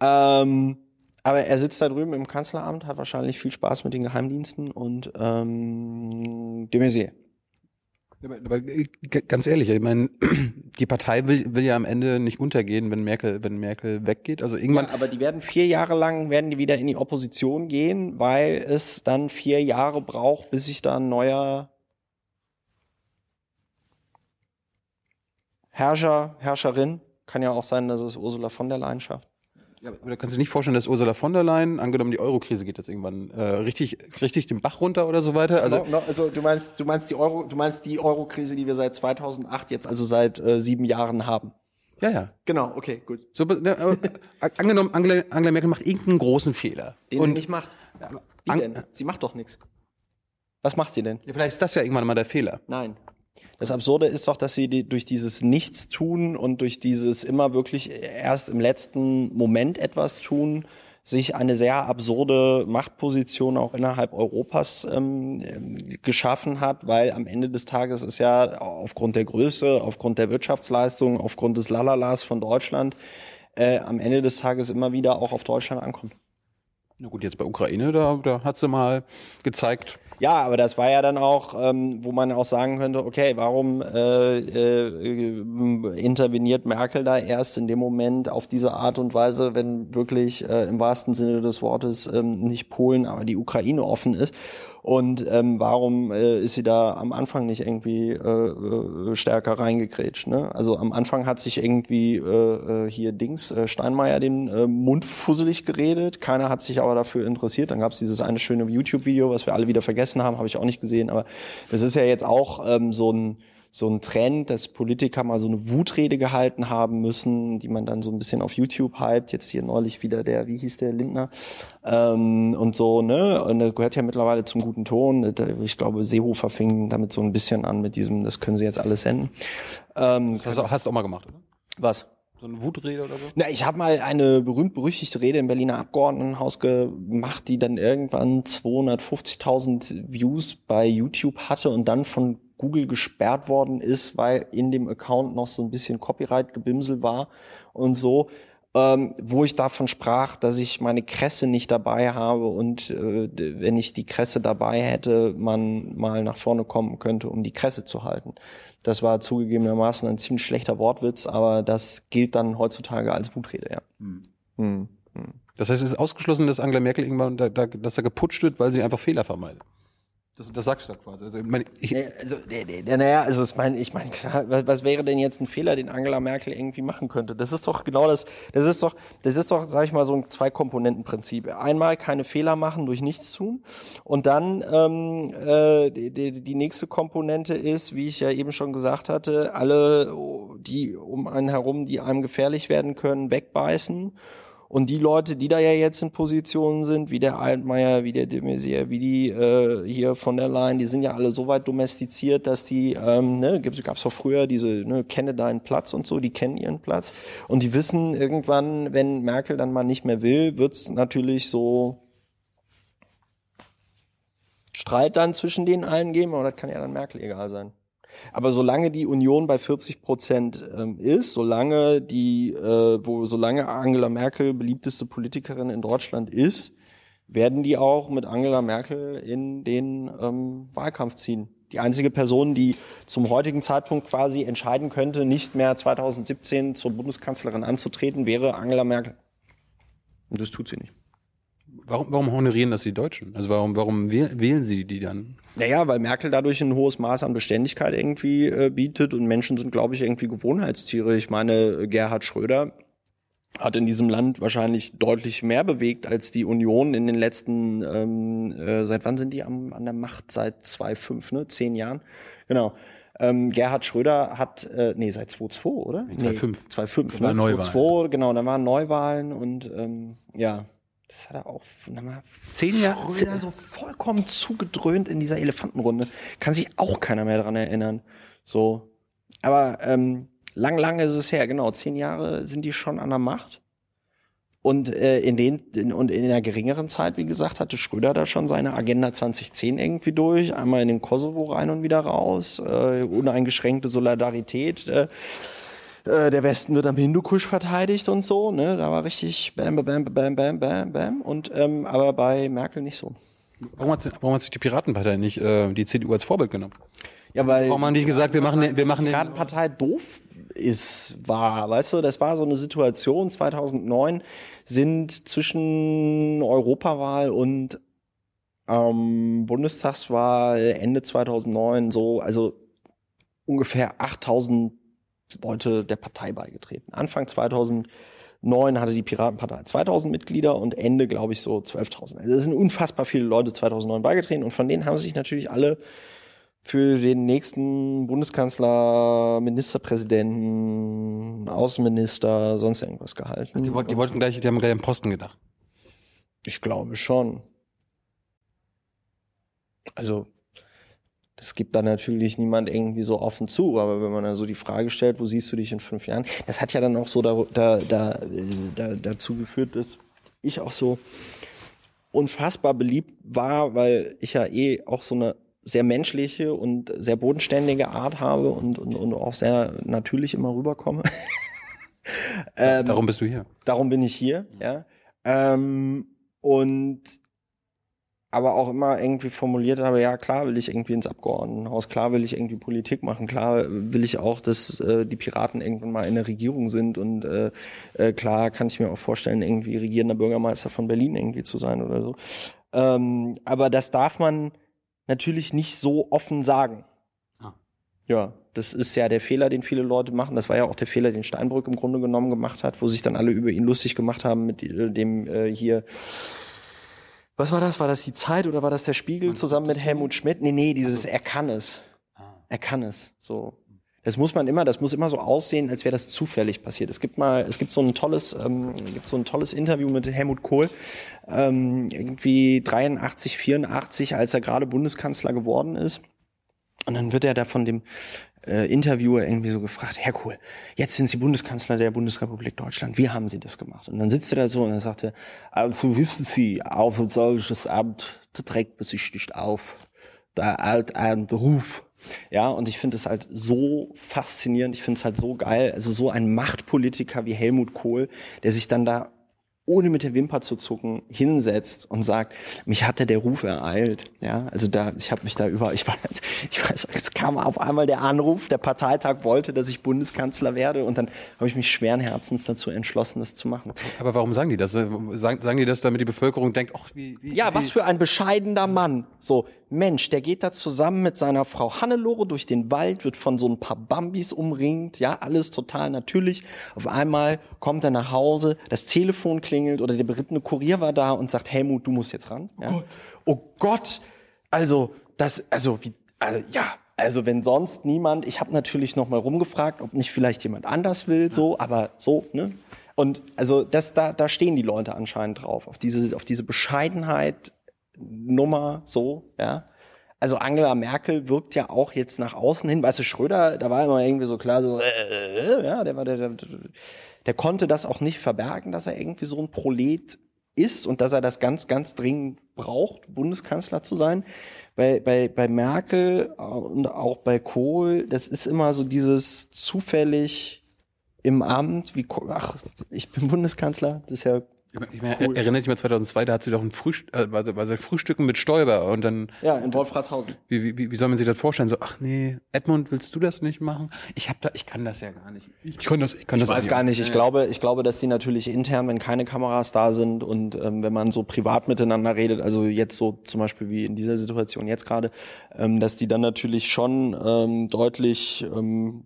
Ähm, aber er sitzt da drüben im Kanzleramt, hat wahrscheinlich viel Spaß mit den Geheimdiensten und ähm, de Maizière. Aber, aber ganz ehrlich, ich meine, die Partei will, will ja am Ende nicht untergehen, wenn Merkel, wenn Merkel weggeht. Also irgendwann. Ja, aber die werden vier Jahre lang werden die wieder in die Opposition gehen, weil es dann vier Jahre braucht, bis sich da ein neuer Herrscher, Herrscherin, kann ja auch sein, dass es Ursula von der Leyen schafft. Ja, aber da kannst du dir nicht vorstellen, dass Ursula von der Leyen, angenommen die Eurokrise geht jetzt irgendwann äh, richtig, richtig den Bach runter oder so weiter. Also, no, no, also du meinst, du meinst die Euro, du meinst die Eurokrise, die wir seit 2008 jetzt also seit äh, sieben Jahren haben. Ja, ja. Genau, okay, gut. So, äh, angenommen, Angela, Angela Merkel macht irgendeinen großen Fehler. Den und, sie nicht macht. Wie denn? Sie macht doch nichts. Was macht sie denn? Ja, vielleicht ist das ja irgendwann mal der Fehler. Nein. Das Absurde ist doch, dass sie die, durch dieses Nichtstun und durch dieses immer wirklich erst im letzten Moment etwas tun, sich eine sehr absurde Machtposition auch innerhalb Europas ähm, geschaffen hat, weil am Ende des Tages ist ja aufgrund der Größe, aufgrund der Wirtschaftsleistung, aufgrund des Lalalas von Deutschland äh, am Ende des Tages immer wieder auch auf Deutschland ankommt. Na gut, jetzt bei Ukraine, da, da hat sie mal gezeigt. Ja, aber das war ja dann auch, ähm, wo man auch sagen könnte, okay, warum äh, äh, interveniert Merkel da erst in dem Moment auf diese Art und Weise, wenn wirklich äh, im wahrsten Sinne des Wortes ähm, nicht Polen, aber die Ukraine offen ist? Und ähm, warum äh, ist sie da am Anfang nicht irgendwie äh, äh, stärker reingekrätscht? Ne? Also am Anfang hat sich irgendwie äh, äh, hier Dings äh, Steinmeier den äh, Mund fusselig geredet. Keiner hat sich aber dafür interessiert. Dann gab es dieses eine schöne YouTube-Video, was wir alle wieder vergessen haben, habe ich auch nicht gesehen. Aber das ist ja jetzt auch ähm, so ein so ein Trend, dass Politiker mal so eine Wutrede gehalten haben müssen, die man dann so ein bisschen auf YouTube hypt. Jetzt hier neulich wieder der, wie hieß der, Lindner ähm, und so, ne? Und das gehört ja mittlerweile zum guten Ton. Ich glaube, Seehofer fing damit so ein bisschen an mit diesem, das können sie jetzt alles senden. Ähm, das hast du hast auch mal gemacht, oder? Was? So eine Wutrede oder so? Na, ich habe mal eine berühmt-berüchtigte Rede im Berliner Abgeordnetenhaus gemacht, die dann irgendwann 250.000 Views bei YouTube hatte und dann von Google gesperrt worden ist, weil in dem Account noch so ein bisschen Copyright-Gebimsel war und so, ähm, wo ich davon sprach, dass ich meine Kresse nicht dabei habe und äh, wenn ich die Kresse dabei hätte, man mal nach vorne kommen könnte, um die Kresse zu halten. Das war zugegebenermaßen ein ziemlich schlechter Wortwitz, aber das gilt dann heutzutage als Wutrede, ja. Hm. Hm. Das heißt, es ist ausgeschlossen, dass Angela Merkel irgendwann, da, da, dass er geputscht wird, weil sie einfach Fehler vermeidet. Das, das sagst du da quasi. Also, ich meine, ich, nee, also, naja, also ich meine, ich meine, klar, was, was wäre denn jetzt ein Fehler, den Angela Merkel irgendwie machen könnte? Das ist doch genau das, das ist doch, das ist doch, sag ich mal, so ein Zwei-Komponenten-Prinzip. Einmal keine Fehler machen durch nichts tun und dann ähm, äh, die, die nächste Komponente ist, wie ich ja eben schon gesagt hatte, alle, die um einen herum, die einem gefährlich werden können, wegbeißen und die Leute, die da ja jetzt in Positionen sind, wie der Altmaier, wie der de Maizière, wie die äh, hier von der Leyen, die sind ja alle so weit domestiziert, dass die, ähm, ne, gab es auch früher diese, ne, kenne deinen Platz und so, die kennen ihren Platz. Und die wissen irgendwann, wenn Merkel dann mal nicht mehr will, wird's natürlich so Streit dann zwischen denen allen geben, aber das kann ja dann Merkel egal sein. Aber solange die Union bei 40 Prozent ähm, ist, solange die, äh, wo solange Angela Merkel beliebteste Politikerin in Deutschland ist, werden die auch mit Angela Merkel in den ähm, Wahlkampf ziehen. Die einzige Person, die zum heutigen Zeitpunkt quasi entscheiden könnte, nicht mehr 2017 zur Bundeskanzlerin anzutreten, wäre Angela Merkel. Und das tut sie nicht. Warum, warum honorieren das die Deutschen? Also warum, warum wählen sie die dann? Naja, weil Merkel dadurch ein hohes Maß an Beständigkeit irgendwie äh, bietet und Menschen sind, glaube ich, irgendwie Gewohnheitstiere. Ich meine, Gerhard Schröder hat in diesem Land wahrscheinlich deutlich mehr bewegt als die Union in den letzten, ähm, äh, seit wann sind die am, an der Macht? Seit 2005, ne? Zehn Jahren. Genau. Ähm, Gerhard Schröder hat, äh, nee, seit 2002, oder? Nee, 2005. Nee, 2005, ne? 2002, genau, da waren Neuwahlen und ähm, ja, das hat er auch mal, zehn Jahre Schröder so vollkommen zugedröhnt in dieser Elefantenrunde. Kann sich auch keiner mehr dran erinnern. So. Aber ähm, lang, lang ist es her, genau. Zehn Jahre sind die schon an der Macht. Und äh, in den in, und in einer geringeren Zeit, wie gesagt, hatte Schröder da schon seine Agenda 2010 irgendwie durch, einmal in den Kosovo rein und wieder raus, äh, uneingeschränkte Solidarität. Äh, äh, der Westen wird am Hindukusch verteidigt und so, ne? Da war richtig bam, bam, bam, bam, bam, bam. Und ähm, aber bei Merkel nicht so. Warum hat, warum hat sich die Piratenpartei nicht äh, die CDU als Vorbild genommen? Ja, weil warum haben die gesagt, wir machen, den, wir machen die Piratenpartei doof ist, war, weißt du, das war so eine Situation 2009 sind zwischen Europawahl und ähm, Bundestagswahl Ende 2009 so, also ungefähr 8000 Leute der Partei beigetreten. Anfang 2009 hatte die Piratenpartei 2000 Mitglieder und Ende, glaube ich, so 12.000. Also es sind unfassbar viele Leute 2009 beigetreten und von denen haben sich natürlich alle für den nächsten Bundeskanzler, Ministerpräsidenten, Außenminister, sonst irgendwas gehalten. Die, die wollten gleich, die haben gleich am Posten gedacht. Ich glaube schon. Also das gibt da natürlich niemand irgendwie so offen zu, aber wenn man dann so die Frage stellt, wo siehst du dich in fünf Jahren, das hat ja dann auch so da, da, da, da, dazu geführt, dass ich auch so unfassbar beliebt war, weil ich ja eh auch so eine sehr menschliche und sehr bodenständige Art habe und, und, und auch sehr natürlich immer rüberkomme. ähm, darum bist du hier. Darum bin ich hier, ja. Ähm, und aber auch immer irgendwie formuliert habe, ja klar will ich irgendwie ins Abgeordnetenhaus, klar will ich irgendwie Politik machen, klar will ich auch, dass äh, die Piraten irgendwann mal in der Regierung sind und äh, äh, klar kann ich mir auch vorstellen, irgendwie regierender Bürgermeister von Berlin irgendwie zu sein oder so. Ähm, aber das darf man natürlich nicht so offen sagen. Ah. Ja, das ist ja der Fehler, den viele Leute machen. Das war ja auch der Fehler, den Steinbrück im Grunde genommen gemacht hat, wo sich dann alle über ihn lustig gemacht haben mit äh, dem äh, hier was war das? War das die Zeit oder war das der Spiegel zusammen mit Helmut Schmidt? Nee, nee, dieses er kann es. Ah. Er kann es. So. Das muss man immer, das muss immer so aussehen, als wäre das zufällig passiert. Es gibt mal, es gibt so ein tolles, ähm, gibt so ein tolles Interview mit Helmut Kohl, ähm, irgendwie 83, 84, als er gerade Bundeskanzler geworden ist. Und dann wird er da von dem äh, Interviewer irgendwie so gefragt, Herr Kohl, jetzt sind Sie Bundeskanzler der Bundesrepublik Deutschland. Wie haben Sie das gemacht? Und dann sitzt er da so und dann sagt er, also wissen Sie, auf ein solches Amt man sich nicht auf. Der alteibende Ruf. Ja, und ich finde es halt so faszinierend, ich finde es halt so geil, also so ein Machtpolitiker wie Helmut Kohl, der sich dann da ohne mit der Wimper zu zucken hinsetzt und sagt, mich hatte der Ruf ereilt. Ja, also da, ich habe mich da über, ich weiß, ich weiß, es kam auf einmal der Anruf, der Parteitag wollte, dass ich Bundeskanzler werde und dann habe ich mich schweren Herzens dazu entschlossen, das zu machen. Aber warum sagen die das? Sagen, sagen die das, damit die Bevölkerung denkt, ach, wie, wie Ja, was für ein bescheidener Mann. So, Mensch, der geht da zusammen mit seiner Frau Hannelore durch den Wald, wird von so ein paar Bambis umringt, ja, alles total natürlich. Auf einmal kommt er nach Hause, das Telefon klingelt oder der berittene Kurier war da und sagt, Helmut, du musst jetzt ran. Ja? Oh, Gott. oh Gott, also das, also wie, also, ja, also wenn sonst niemand, ich habe natürlich noch mal rumgefragt, ob nicht vielleicht jemand anders will, so, aber so, ne? Und also das, da, da stehen die Leute anscheinend drauf, auf diese, auf diese Bescheidenheit, Nummer so, ja. Also Angela Merkel wirkt ja auch jetzt nach außen hin, weißt du, Schröder, da war immer irgendwie so klar, so, äh, ja, der war der, der, der konnte das auch nicht verbergen, dass er irgendwie so ein Prolet ist und dass er das ganz, ganz dringend braucht, Bundeskanzler zu sein. Bei, bei, bei Merkel und auch bei Kohl, das ist immer so dieses zufällig im Amt, wie, ach, ich bin Bundeskanzler, das ist ja ich meine, cool. erinnert dich mal 2002, da hat sie doch ein Frühstück, äh, war, war sie Frühstücken mit Stoiber und dann. Ja, in Wolfratshausen. Wie, wie, wie soll man sich das vorstellen? So, ach nee, Edmund, willst du das nicht machen? Ich hab da, ich kann das ja gar nicht. Ich, kann das, ich kann ich das weiß gar nicht. Ich ja. glaube, ich glaube, dass die natürlich intern, wenn keine Kameras da sind und ähm, wenn man so privat miteinander redet, also jetzt so zum Beispiel wie in dieser Situation jetzt gerade, ähm, dass die dann natürlich schon ähm, deutlich ähm,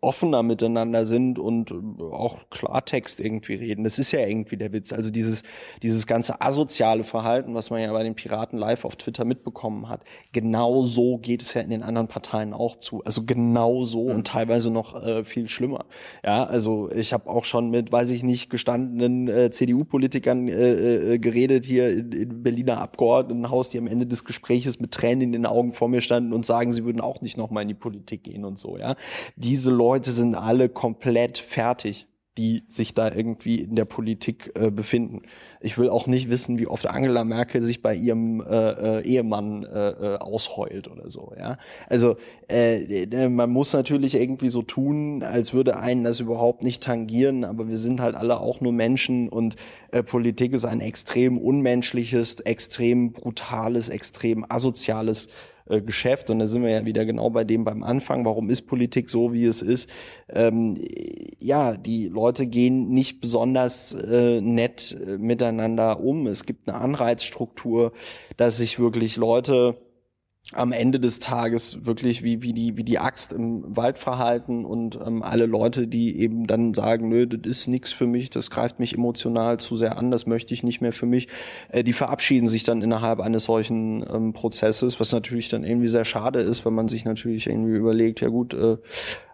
offener miteinander sind und äh, auch Klartext irgendwie reden. Das ist ja irgendwie der Witz. Also dieses, dieses ganze asoziale Verhalten, was man ja bei den Piraten live auf Twitter mitbekommen hat, genau so geht es ja in den anderen Parteien auch zu. Also genau so mhm. und teilweise noch äh, viel schlimmer. Ja, also ich habe auch schon mit, weiß ich nicht, gestandenen äh, CDU-Politikern äh, äh, geredet hier in, in Berliner Abgeordnetenhaus, die am Ende des Gespräches mit Tränen in den Augen vor mir standen und sagen, sie würden auch nicht nochmal in die Politik gehen und so. Ja, diese Leute sind alle komplett fertig, die sich da irgendwie in der Politik äh, befinden. Ich will auch nicht wissen, wie oft Angela Merkel sich bei ihrem äh, äh, Ehemann äh, äh ausheult oder so. Ja, also äh, äh, man muss natürlich irgendwie so tun, als würde einen das überhaupt nicht tangieren, aber wir sind halt alle auch nur Menschen und äh, Politik ist ein extrem unmenschliches, extrem brutales, extrem asoziales äh, Geschäft. Und da sind wir ja wieder genau bei dem beim Anfang. Warum ist Politik so, wie es ist? Ähm, ja, die Leute gehen nicht besonders äh, nett äh, miteinander um. Es gibt eine Anreizstruktur, dass sich wirklich Leute am Ende des Tages wirklich wie, wie, die, wie die Axt im Wald verhalten und ähm, alle Leute, die eben dann sagen, nö, das ist nichts für mich, das greift mich emotional zu sehr an, das möchte ich nicht mehr für mich, äh, die verabschieden sich dann innerhalb eines solchen ähm, Prozesses, was natürlich dann irgendwie sehr schade ist, wenn man sich natürlich irgendwie überlegt, ja gut, äh,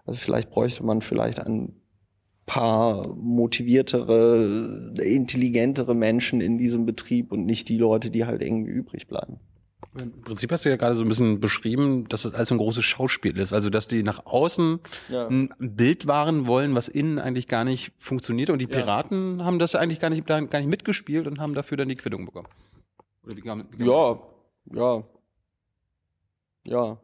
also vielleicht bräuchte man vielleicht ein paar motiviertere, intelligentere Menschen in diesem Betrieb und nicht die Leute, die halt irgendwie übrig bleiben. Im Prinzip hast du ja gerade so ein bisschen beschrieben, dass das alles ein großes Schauspiel ist. Also, dass die nach außen ja. ein Bild wahren wollen, was innen eigentlich gar nicht funktioniert. Und die Piraten ja. haben das eigentlich gar nicht, gar nicht mitgespielt und haben dafür dann die Quittung bekommen. Wie, wie ja, ja. Ja.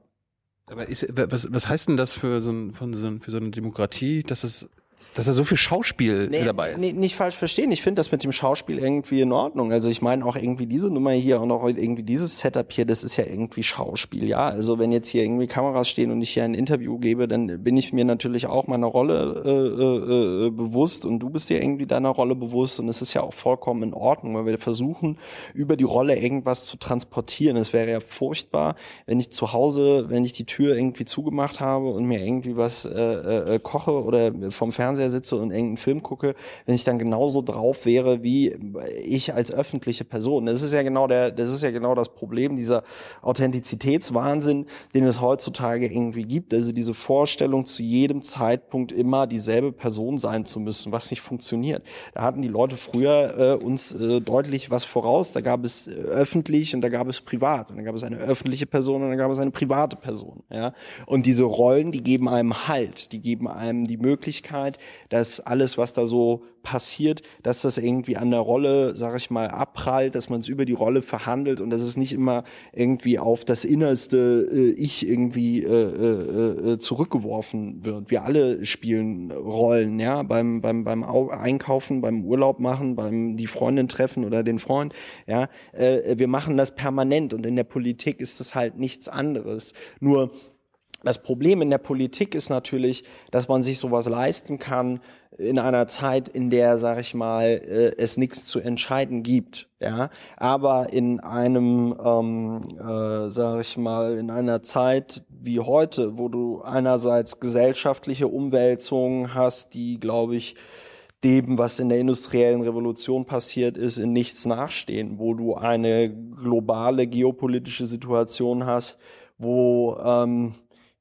Aber ist, was, was heißt denn das für so, ein, von so, für so eine Demokratie, dass es dass da so viel Schauspiel nee, dabei ist. Nee, nicht falsch verstehen. Ich finde das mit dem Schauspiel irgendwie in Ordnung. Also ich meine auch irgendwie diese Nummer hier und auch irgendwie dieses Setup hier, das ist ja irgendwie Schauspiel, ja. Also wenn jetzt hier irgendwie Kameras stehen und ich hier ein Interview gebe, dann bin ich mir natürlich auch meiner Rolle äh, äh, äh, bewusst und du bist dir irgendwie deiner Rolle bewusst und es ist ja auch vollkommen in Ordnung, weil wir versuchen, über die Rolle irgendwas zu transportieren. Es wäre ja furchtbar, wenn ich zu Hause, wenn ich die Tür irgendwie zugemacht habe und mir irgendwie was äh, äh, koche oder vom Fernseher Fernseher sitze und irgendeinen Film gucke, wenn ich dann genauso drauf wäre wie ich als öffentliche Person. Das ist ja genau der, das ist ja genau das Problem, dieser Authentizitätswahnsinn, den es heutzutage irgendwie gibt. Also diese Vorstellung, zu jedem Zeitpunkt immer dieselbe Person sein zu müssen, was nicht funktioniert. Da hatten die Leute früher äh, uns äh, deutlich was voraus. Da gab es äh, öffentlich und da gab es privat. Und da gab es eine öffentliche Person und da gab es eine private Person. Ja? Und diese Rollen, die geben einem Halt, die geben einem die Möglichkeit, dass alles, was da so passiert, dass das irgendwie an der Rolle, sag ich mal, abprallt, dass man es über die Rolle verhandelt und dass es nicht immer irgendwie auf das innerste äh, Ich irgendwie äh, äh, äh zurückgeworfen wird. Wir alle spielen Rollen, ja, beim beim beim Einkaufen, beim Urlaub machen, beim die Freundin treffen oder den Freund, ja, äh, wir machen das permanent und in der Politik ist das halt nichts anderes. Nur das Problem in der Politik ist natürlich, dass man sich sowas leisten kann in einer Zeit, in der, sag ich mal, äh, es nichts zu entscheiden gibt. Ja, aber in einem, ähm, äh, sag ich mal, in einer Zeit wie heute, wo du einerseits gesellschaftliche Umwälzungen hast, die, glaube ich, dem, was in der industriellen Revolution passiert ist, in nichts nachstehen, wo du eine globale geopolitische Situation hast, wo ähm,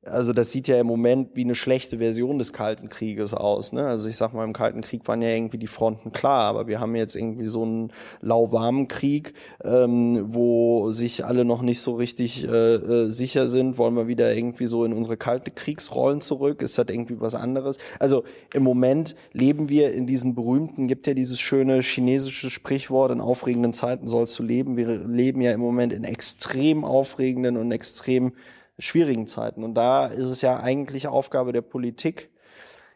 also das sieht ja im Moment wie eine schlechte Version des Kalten Krieges aus. Ne? Also ich sag mal, im Kalten Krieg waren ja irgendwie die Fronten klar, aber wir haben jetzt irgendwie so einen lauwarmen Krieg, ähm, wo sich alle noch nicht so richtig äh, äh, sicher sind. Wollen wir wieder irgendwie so in unsere kalte Kriegsrollen zurück? Ist das irgendwie was anderes? Also im Moment leben wir in diesen berühmten, gibt ja dieses schöne chinesische Sprichwort, in aufregenden Zeiten sollst du leben. Wir leben ja im Moment in extrem aufregenden und extrem schwierigen Zeiten. Und da ist es ja eigentlich Aufgabe der Politik,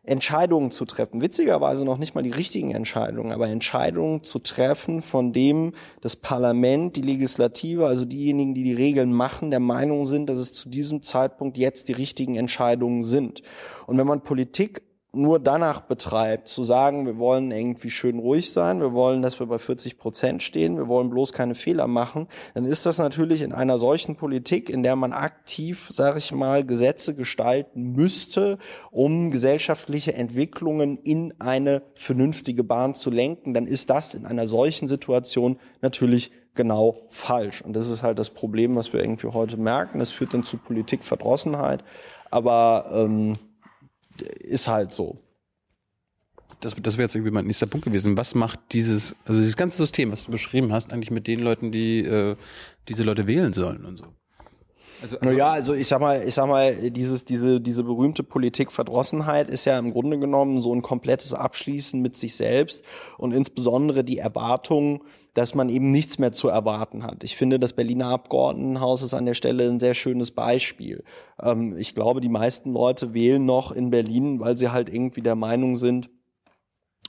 Entscheidungen zu treffen. Witzigerweise noch nicht mal die richtigen Entscheidungen, aber Entscheidungen zu treffen, von dem das Parlament, die Legislative, also diejenigen, die die Regeln machen, der Meinung sind, dass es zu diesem Zeitpunkt jetzt die richtigen Entscheidungen sind. Und wenn man Politik nur danach betreibt, zu sagen, wir wollen irgendwie schön ruhig sein, wir wollen, dass wir bei 40 Prozent stehen, wir wollen bloß keine Fehler machen, dann ist das natürlich in einer solchen Politik, in der man aktiv, sage ich mal, Gesetze gestalten müsste, um gesellschaftliche Entwicklungen in eine vernünftige Bahn zu lenken, dann ist das in einer solchen Situation natürlich genau falsch. Und das ist halt das Problem, was wir irgendwie heute merken. Das führt dann zu Politikverdrossenheit. Aber ähm, ist halt so. Das, das wäre jetzt irgendwie mein nächster Punkt gewesen. Was macht dieses, also dieses ganze System, was du beschrieben hast, eigentlich mit den Leuten, die äh, diese Leute wählen sollen und so? Also, also naja, also ich sag mal, ich sag mal, dieses, diese, diese berühmte Politikverdrossenheit ist ja im Grunde genommen so ein komplettes Abschließen mit sich selbst und insbesondere die Erwartung, dass man eben nichts mehr zu erwarten hat. Ich finde, das Berliner Abgeordnetenhaus ist an der Stelle ein sehr schönes Beispiel. Ähm, ich glaube, die meisten Leute wählen noch in Berlin, weil sie halt irgendwie der Meinung sind,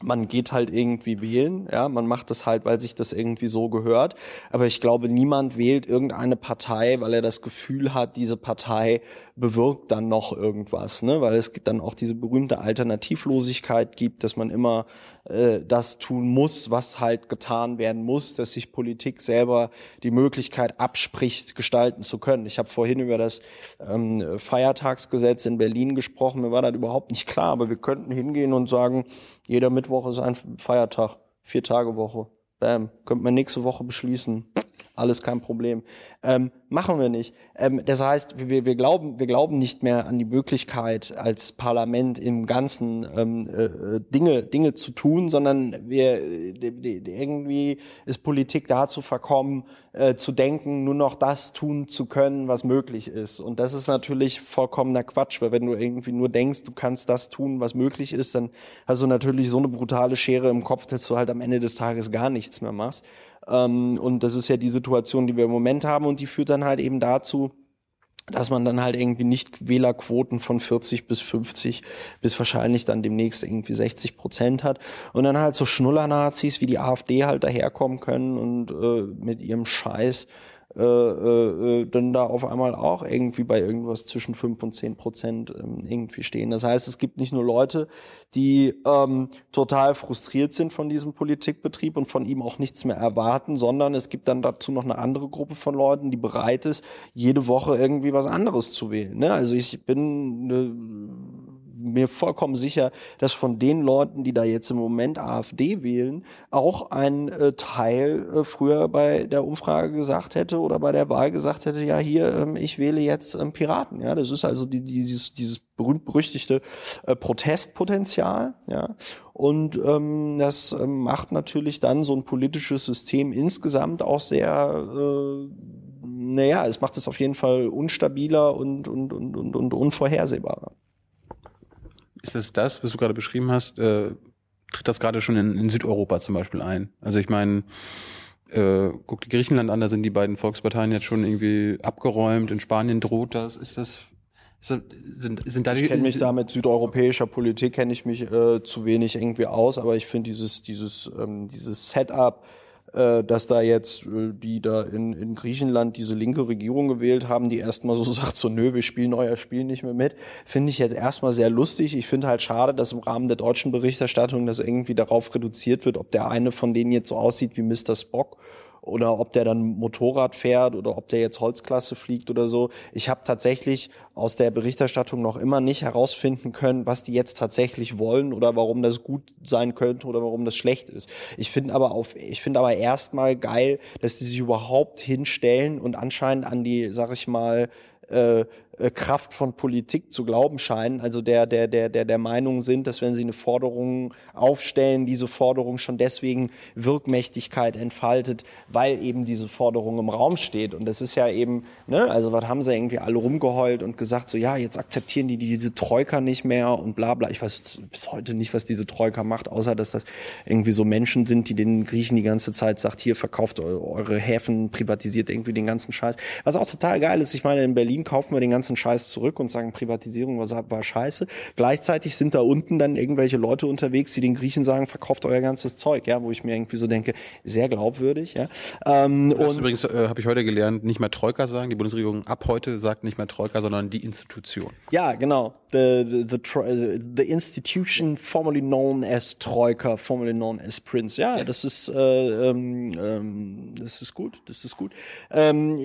man geht halt irgendwie wählen, ja, man macht das halt, weil sich das irgendwie so gehört. Aber ich glaube, niemand wählt irgendeine Partei, weil er das Gefühl hat, diese Partei bewirkt dann noch irgendwas, ne? Weil es dann auch diese berühmte Alternativlosigkeit gibt, dass man immer äh, das tun muss, was halt getan werden muss, dass sich Politik selber die Möglichkeit abspricht, gestalten zu können. Ich habe vorhin über das ähm, Feiertagsgesetz in Berlin gesprochen. Mir war das überhaupt nicht klar, aber wir könnten hingehen und sagen, jeder Mittwoch ist ein Feiertag, vier Tage Woche. Bam, könnte man nächste Woche beschließen alles kein Problem. Ähm, machen wir nicht. Ähm, das heißt, wir, wir, glauben, wir glauben nicht mehr an die Möglichkeit, als Parlament im Ganzen ähm, äh, Dinge, Dinge zu tun, sondern wir äh, irgendwie ist Politik dazu verkommen, äh, zu denken, nur noch das tun zu können, was möglich ist. Und das ist natürlich vollkommener Quatsch, weil wenn du irgendwie nur denkst, du kannst das tun, was möglich ist, dann hast du natürlich so eine brutale Schere im Kopf, dass du halt am Ende des Tages gar nichts mehr machst. Ähm, und das ist ja die Situation, die wir im Moment haben. Und die führt dann halt eben dazu, dass man dann halt irgendwie nicht Wählerquoten von 40 bis 50 bis wahrscheinlich dann demnächst irgendwie 60 Prozent hat. Und dann halt so Schnuller-Nazis wie die AfD halt daherkommen können und äh, mit ihrem Scheiß äh, äh, dann da auf einmal auch irgendwie bei irgendwas zwischen fünf und zehn Prozent ähm, irgendwie stehen. Das heißt, es gibt nicht nur Leute, die ähm, total frustriert sind von diesem Politikbetrieb und von ihm auch nichts mehr erwarten, sondern es gibt dann dazu noch eine andere Gruppe von Leuten, die bereit ist, jede Woche irgendwie was anderes zu wählen. Ne? Also ich bin äh, mir vollkommen sicher, dass von den Leuten, die da jetzt im Moment AfD wählen, auch ein äh, Teil äh, früher bei der Umfrage gesagt hätte oder bei der Wahl gesagt hätte, ja hier, ähm, ich wähle jetzt ähm, Piraten. Ja, das ist also die, dieses, dieses berühmt-berüchtigte äh, Protestpotenzial. Ja, und ähm, das ähm, macht natürlich dann so ein politisches System insgesamt auch sehr äh, naja, es macht es auf jeden Fall unstabiler und, und, und, und, und unvorhersehbarer. Ist das das, was du gerade beschrieben hast? Äh, tritt das gerade schon in, in, Südeuropa zum Beispiel ein? Also ich meine, äh, guck die Griechenland an, da sind die beiden Volksparteien jetzt schon irgendwie abgeräumt. In Spanien droht das. Ist das sind, sind da die, ich kenne mich da mit südeuropäischer Politik kenne ich mich äh, zu wenig irgendwie aus, aber ich finde dieses dieses ähm, dieses Setup äh, dass da jetzt äh, die da in, in Griechenland diese linke Regierung gewählt haben, die erstmal so sagt, so nö, wir spielen euer Spiel nicht mehr mit, finde ich jetzt erstmal sehr lustig. Ich finde halt schade, dass im Rahmen der deutschen Berichterstattung das irgendwie darauf reduziert wird, ob der eine von denen jetzt so aussieht wie Mr. Spock oder ob der dann Motorrad fährt oder ob der jetzt Holzklasse fliegt oder so. Ich habe tatsächlich aus der Berichterstattung noch immer nicht herausfinden können, was die jetzt tatsächlich wollen oder warum das gut sein könnte oder warum das schlecht ist. Ich finde aber auf, ich finde aber erstmal geil, dass die sich überhaupt hinstellen und anscheinend an die, sag ich mal, äh, Kraft von Politik zu glauben scheinen, also der, der, der, der, der Meinung sind, dass wenn sie eine Forderung aufstellen, diese Forderung schon deswegen Wirkmächtigkeit entfaltet, weil eben diese Forderung im Raum steht. Und das ist ja eben, ne, also was haben sie irgendwie alle rumgeheult und gesagt, so ja, jetzt akzeptieren die diese Troika nicht mehr und bla bla. Ich weiß bis heute nicht, was diese Troika macht, außer dass das irgendwie so Menschen sind, die den Griechen die ganze Zeit sagt, hier verkauft eure Häfen, privatisiert irgendwie den ganzen Scheiß. Was auch total geil ist, ich meine, in Berlin kaufen wir den ganzen ganzen Scheiß zurück und sagen, Privatisierung war, war scheiße. Gleichzeitig sind da unten dann irgendwelche Leute unterwegs, die den Griechen sagen, verkauft euer ganzes Zeug, ja, wo ich mir irgendwie so denke, sehr glaubwürdig, ja. Ähm, und übrigens äh, habe ich heute gelernt, nicht mehr Troika sagen. Die Bundesregierung ab heute sagt nicht mehr Troika, sondern die Institution. Ja, genau. The, the, the, the institution formerly known as Troika, formerly known as Prince. Ja, das ist, äh, ähm, ähm, das ist gut, das ist gut. Ähm,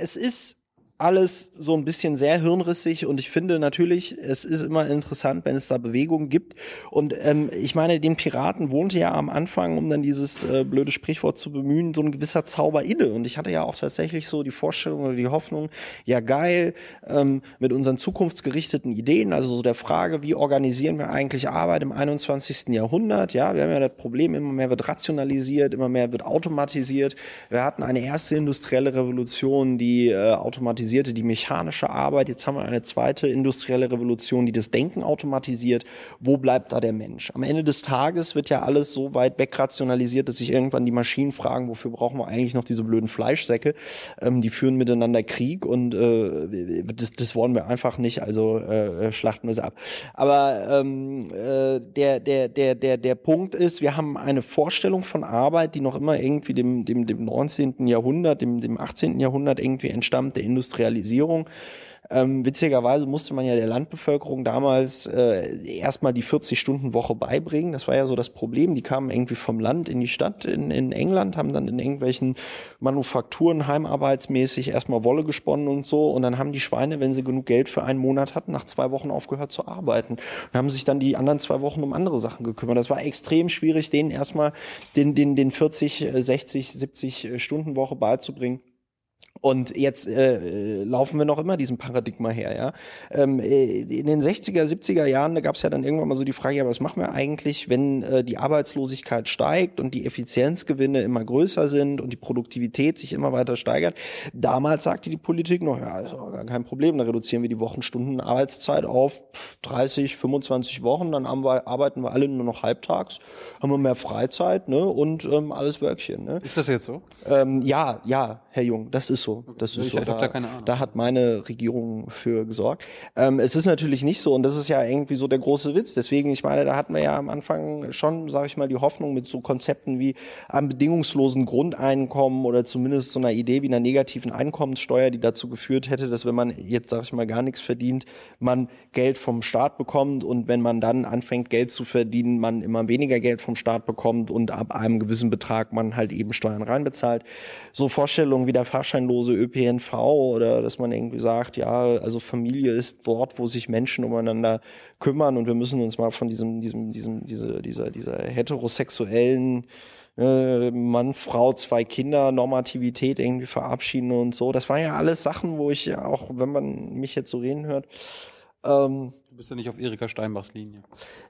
es ist alles so ein bisschen sehr hirnrissig und ich finde natürlich, es ist immer interessant, wenn es da Bewegungen gibt. Und ähm, ich meine, den Piraten wohnte ja am Anfang, um dann dieses äh, blöde Sprichwort zu bemühen, so ein gewisser Zauber inne. Und ich hatte ja auch tatsächlich so die Vorstellung oder die Hoffnung, ja geil, ähm, mit unseren zukunftsgerichteten Ideen, also so der Frage, wie organisieren wir eigentlich Arbeit im 21. Jahrhundert? Ja, wir haben ja das Problem, immer mehr wird rationalisiert, immer mehr wird automatisiert. Wir hatten eine erste industrielle Revolution, die äh, automatisiert automatisierte, die mechanische Arbeit. Jetzt haben wir eine zweite industrielle Revolution, die das Denken automatisiert. Wo bleibt da der Mensch? Am Ende des Tages wird ja alles so weit wegrationalisiert, dass sich irgendwann die Maschinen fragen, wofür brauchen wir eigentlich noch diese blöden Fleischsäcke? Ähm, die führen miteinander Krieg und äh, das, das wollen wir einfach nicht, also äh, schlachten wir sie ab. Aber ähm, äh, der, der, der, der, der Punkt ist, wir haben eine Vorstellung von Arbeit, die noch immer irgendwie dem, dem, dem 19. Jahrhundert, dem, dem 18. Jahrhundert irgendwie entstammt, der Industrie Industrialisierung. Ähm, witzigerweise musste man ja der Landbevölkerung damals äh, erstmal die 40-Stunden-Woche beibringen. Das war ja so das Problem. Die kamen irgendwie vom Land in die Stadt in, in England, haben dann in irgendwelchen Manufakturen heimarbeitsmäßig erstmal Wolle gesponnen und so. Und dann haben die Schweine, wenn sie genug Geld für einen Monat hatten, nach zwei Wochen aufgehört zu arbeiten. Und haben sich dann die anderen zwei Wochen um andere Sachen gekümmert. Das war extrem schwierig, denen erstmal den, den, den 40, 60, 70 Stunden Woche beizubringen. Und jetzt äh, laufen wir noch immer diesem Paradigma her, ja. Ähm, äh, in den 60er, 70er Jahren, da gab es ja dann irgendwann mal so die Frage, ja, was machen wir eigentlich, wenn äh, die Arbeitslosigkeit steigt und die Effizienzgewinne immer größer sind und die Produktivität sich immer weiter steigert. Damals sagte die Politik noch, ja, ist gar kein Problem, da reduzieren wir die Wochenstunden Arbeitszeit auf 30, 25 Wochen, dann wir, arbeiten wir alle nur noch halbtags, haben wir mehr Freizeit, ne, und ähm, alles Wörkchen, ne. Ist das jetzt so? Ähm, ja, ja, Herr Jung, das Das ist so. Das ist Ich so. Da, da da hat meine Regierung für gesorgt. Ähm, es ist natürlich nicht so und das ist ja irgendwie so der große Witz. Deswegen, ich meine, da hatten wir ja am Anfang schon, sage ich mal, die Hoffnung mit so Konzepten wie einem bedingungslosen Grundeinkommen oder zumindest so einer Idee wie einer negativen Einkommenssteuer, die dazu geführt hätte, dass wenn man jetzt, sage ich mal, gar nichts verdient, man Geld vom Staat bekommt und wenn man dann anfängt, Geld zu verdienen, man immer weniger Geld vom Staat bekommt und ab einem gewissen Betrag man halt eben Steuern reinbezahlt. So Vorstellungen wie der fahrscheinlose ÖPNV oder dass man irgendwie sagt, ja, also Familie ist dort, wo sich Menschen umeinander kümmern und wir müssen uns mal von diesem, diesem, diesem, diese, dieser, dieser heterosexuellen äh, Mann, Frau, zwei Kinder, Normativität irgendwie verabschieden und so. Das waren ja alles Sachen, wo ich ja auch, wenn man mich jetzt so reden hört, ähm, bist ja nicht auf Erika Steinbachs Linie.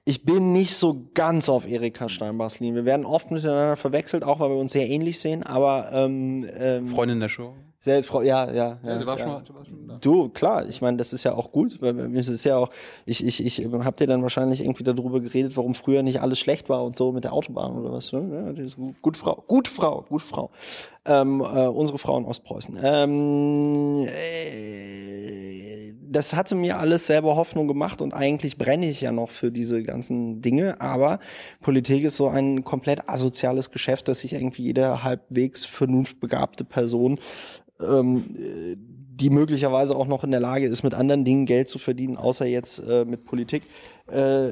ich bin nicht so ganz auf Erika Steinbachs Linie. Wir werden oft miteinander verwechselt, auch weil wir uns sehr ähnlich sehen, aber ähm, ähm, Freundin der Show. selbst, Frau- ja, ja, ja, sie war ja. schon mal- sie war schon da. Du, klar, ich meine, das ist ja auch gut, weil es ist ja auch, ich, ich, ich hab dir dann wahrscheinlich irgendwie darüber geredet, warum früher nicht alles schlecht war und so mit der Autobahn oder was. Ne? Ja, die ist gut, gut Frau, gut Frau, gut Frau. Ähm, äh, unsere Frau in Ostpreußen. Ähm, äh, das hatte mir alles selber Hoffnung gemacht und eigentlich brenne ich ja noch für diese ganzen Dinge, aber Politik ist so ein komplett asoziales Geschäft, dass sich irgendwie jede halbwegs vernunftbegabte Person ähm, äh, die möglicherweise auch noch in der Lage ist, mit anderen Dingen Geld zu verdienen, außer jetzt äh, mit Politik, äh,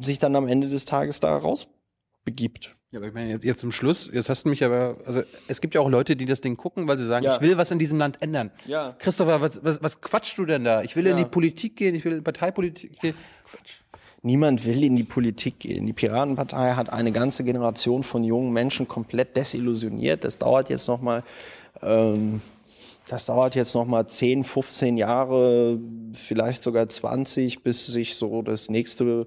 sich dann am Ende des Tages da rausbegibt. Ja, aber ich meine, jetzt, jetzt zum Schluss, jetzt hast du mich aber, also es gibt ja auch Leute, die das Ding gucken, weil sie sagen, Ja. ich will was in diesem Land ändern. Ja. Christopher, was, was, was quatschst du denn da? Ich will in Ja. die Politik gehen, ich will in Parteipolitik gehen. Niemand will in die Politik gehen. Die Piratenpartei hat eine ganze Generation von jungen Menschen komplett desillusioniert. Das dauert jetzt noch mal, ähm, das dauert jetzt noch mal 10, 15 Jahre, vielleicht sogar 20, bis sich so das nächste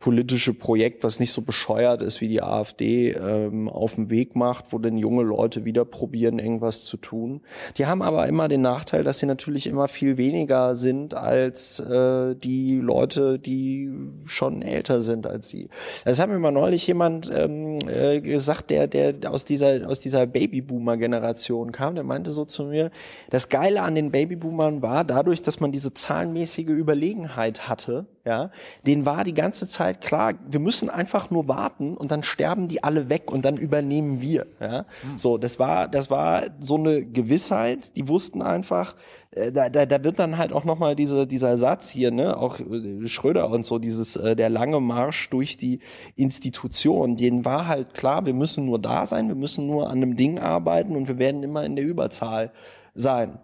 politische Projekt, was nicht so bescheuert ist wie die AfD, ähm, auf den Weg macht, wo dann junge Leute wieder probieren, irgendwas zu tun. Die haben aber immer den Nachteil, dass sie natürlich immer viel weniger sind als äh, die Leute, die schon älter sind als sie. Das hat mir mal neulich jemand ähm, äh, gesagt, der, der aus dieser, aus dieser Babyboomer-Generation kam, der meinte so zu mir, das Geile an den Babyboomern war, dadurch, dass man diese zahlenmäßige Überlegenheit hatte, ja, denen war die ganze Zeit klar, wir müssen einfach nur warten und dann sterben die alle weg und dann übernehmen wir, ja. So, das war, das war so eine Gewissheit, die wussten einfach, äh, da, da, da wird dann halt auch nochmal diese, dieser Satz hier, ne, auch äh, Schröder und so, dieses, äh, der lange Marsch durch die Institution, denen war halt klar, wir müssen nur da sein, wir müssen nur an einem Ding arbeiten und wir werden immer in der Überzahl sein.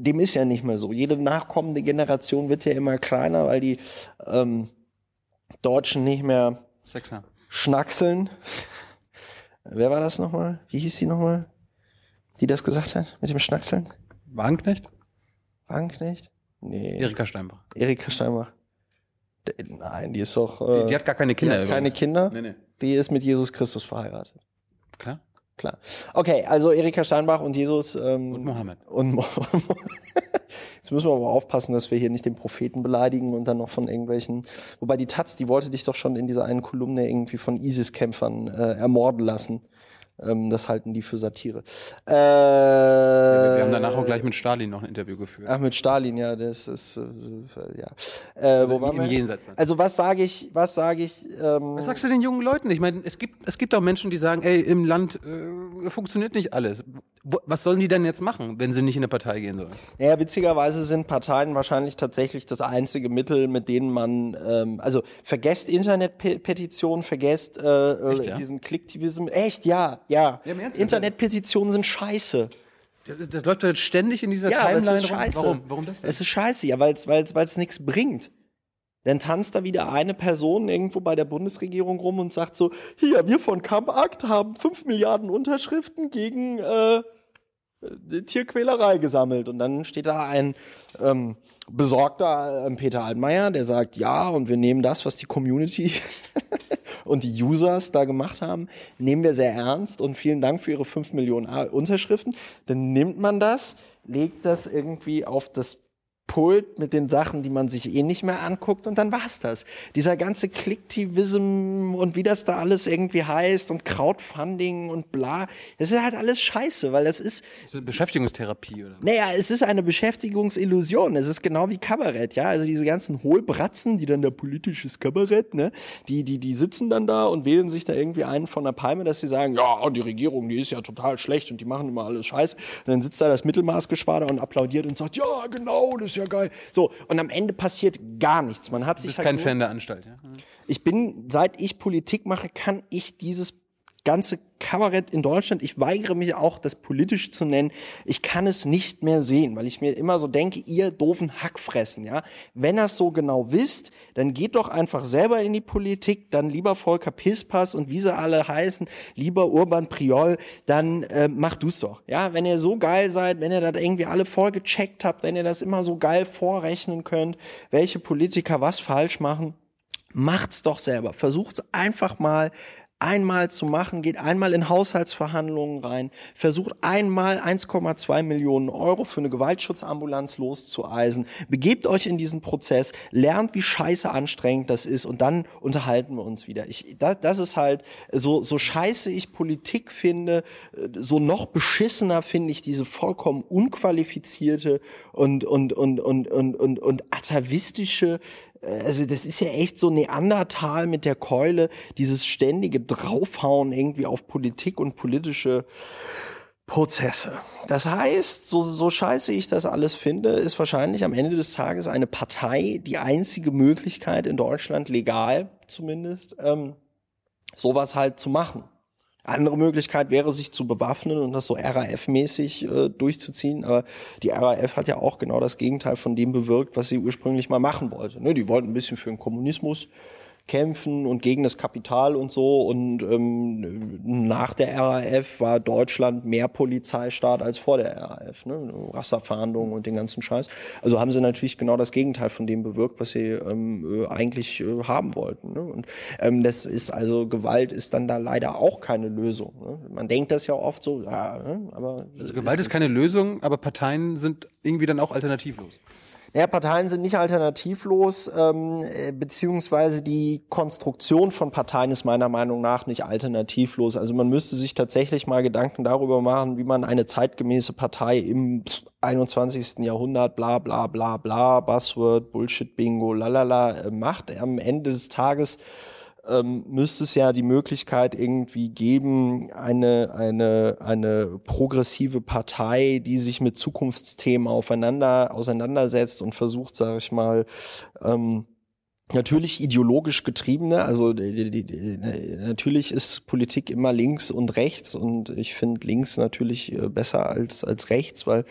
Dem ist ja nicht mehr so. Jede nachkommende Generation wird ja immer kleiner, weil die ähm, Deutschen nicht mehr Sechser. schnackseln. Wer war das nochmal? Wie hieß die nochmal? Die das gesagt hat mit dem Schnackseln? Wagenknecht? Wagenknecht? Nee. Erika Steinbach. Erika Steinbach. Nein, die ist doch. Die, Äh, die hat gar keine die Kinder. hat keine übrigens. Kinder. Nee, nee. Die ist mit Jesus Christus verheiratet. Klar. Klar. Okay, also Erika Steinbach und Jesus. Ähm, Und Mohammed. Und Mo Jetzt müssen wir aber aufpassen, dass wir hier nicht den Propheten beleidigen und dann noch von irgendwelchen. Wobei die Taz, die wollte dich doch schon in dieser einen Kolumne irgendwie von ISIS-Kämpfern äh, ermorden lassen. Ähm, das halten die für Satire. Äh, Wir haben danach auch gleich mit Stalin noch ein Interview geführt. Ach, mit Stalin, ja, das ist äh, ja. Äh, wo im- waren im wir? Jenseits. Also was sage ich, was sage ich? Ähm, Was sagst du den jungen Leuten? Ich meine, es gibt, es gibt auch Menschen, die sagen, ey, im Land äh, funktioniert nicht alles. Wo, was sollen die denn jetzt machen, wenn sie nicht in eine Partei gehen sollen? Ja, witzigerweise sind Parteien wahrscheinlich tatsächlich das einzige Mittel, mit denen man, ähm, also vergesst Internetpetitionen, vergesst äh, äh, Echt, ja? diesen Klicktivismus. Echt, ja, ja. Ja, Ernst? Internetpetitionen sind scheiße. Das, das läuft jetzt ständig in dieser Ja, aber es Timeline ist rum. scheiße. Warum? Warum das denn? Es ist scheiße, ja, weil es weil's, weil's nichts bringt. Dann tanzt da wieder eine Person irgendwo bei der Bundesregierung rum und sagt so, hier, wir von Camp Act haben fünf Milliarden Unterschriften gegen äh, Tierquälerei gesammelt. Und dann steht da ein ähm, besorgter ähm, Peter Altmaier, der sagt, ja, und wir nehmen das, was die Community und die Users da gemacht haben, nehmen wir sehr ernst und vielen Dank für Ihre fünf Millionen Unterschriften. Dann nimmt man das, legt das irgendwie auf das Kult mit den Sachen, die man sich eh nicht mehr anguckt und dann war's das. Dieser ganze Klicktivism und wie das da alles irgendwie heißt und Crowdfunding und bla, das ist halt alles scheiße, weil das ist... Das ist eine Beschäftigungstherapie, oder? Naja, es ist eine Beschäftigungsillusion. Es ist genau wie Kabarett, ja. Also diese ganzen Hohlbratzen, die dann da politisches Kabarett, ne, die, die, die sitzen dann da und wählen sich da irgendwie einen von der Palme, dass sie sagen, ja, und die Regierung, die ist ja total schlecht und die machen immer alles scheiße. Und dann sitzt da das Mittelmaßgeschwader und applaudiert und sagt, ja, genau, das ist ja geil. So, und am Ende passiert gar nichts. Man hat Du sich bist halt kein Fan der Anstalt, ja? ich bin, seit ich Politik mache, kann ich dieses ganze Kabarett in Deutschland, ich weigere mich auch, das politisch zu nennen. Ich kann es nicht mehr sehen, weil ich mir immer so denke, ihr doofen Hackfressen, ja. Wenn es so genau wisst, dann geht doch einfach selber in die Politik, dann lieber Volker Pispas und wie sie alle heißen, lieber Urban Priol, dann äh, mach du's doch, ja. Wenn ihr so geil seid, wenn ihr das irgendwie alle voll gecheckt habt, wenn ihr das immer so geil vorrechnen könnt, welche Politiker was falsch machen, macht's doch selber. Versucht's einfach mal einmal zu machen, geht einmal in Haushaltsverhandlungen rein, versucht einmal 1,2 Millionen Euro für eine Gewaltschutzambulanz loszueisen, begebt euch in diesen Prozess, lernt, wie scheiße anstrengend das ist und dann unterhalten wir uns wieder. Ich, das, das ist halt so, so scheiße ich Politik finde, äh, so noch beschissener finde ich diese vollkommen unqualifizierte und, und, und, und, und, und, und atavistische also das ist ja echt so Neandertal mit der Keule, dieses ständige Draufhauen irgendwie auf Politik und politische Prozesse. Das heißt, so, so scheiße ich das alles finde, ist wahrscheinlich am Ende des Tages eine Partei die einzige Möglichkeit in Deutschland, legal zumindest, ähm, sowas halt zu machen. Andere Möglichkeit wäre, sich zu bewaffnen und das so RAF-mäßig äh, durchzuziehen. Aber die RAF hat ja auch genau das Gegenteil von dem bewirkt, was sie ursprünglich mal machen wollte. Ne? Die wollten ein bisschen für den Kommunismus kämpfen und gegen das Kapital und so. Und ähm, nach der RAF war Deutschland mehr Polizeistaat als vor der RAF. Ne? Rasterfahndung und den ganzen Scheiß. Also haben sie natürlich genau das Gegenteil von dem bewirkt, was sie ähm, äh, eigentlich äh, haben wollten. Ne? Und ähm, das ist also Gewalt ist dann da leider auch keine Lösung. Ne? Man denkt das ja oft so, ja, ne? aber Also Gewalt ist keine Lösung, aber Parteien sind irgendwie dann auch alternativlos. Ja, Parteien sind nicht alternativlos, ähm, äh, beziehungsweise die Konstruktion von Parteien ist meiner Meinung nach nicht alternativlos. Also man müsste sich tatsächlich mal Gedanken darüber machen, wie man eine zeitgemäße Partei im 21. Jahrhundert, bla bla bla bla, Buzzword, Bullshit, Bingo, lalala, äh, macht. Am Ende des Tages ähm, müsste es ja die Möglichkeit irgendwie geben, eine, eine, eine progressive Partei, die sich mit Zukunftsthemen aufeinander, auseinandersetzt und versucht, sage ich mal, ähm, Natürlich ideologisch getriebene, also die, die, die, natürlich ist Politik immer links und rechts und ich finde links natürlich äh, besser als, als rechts, weil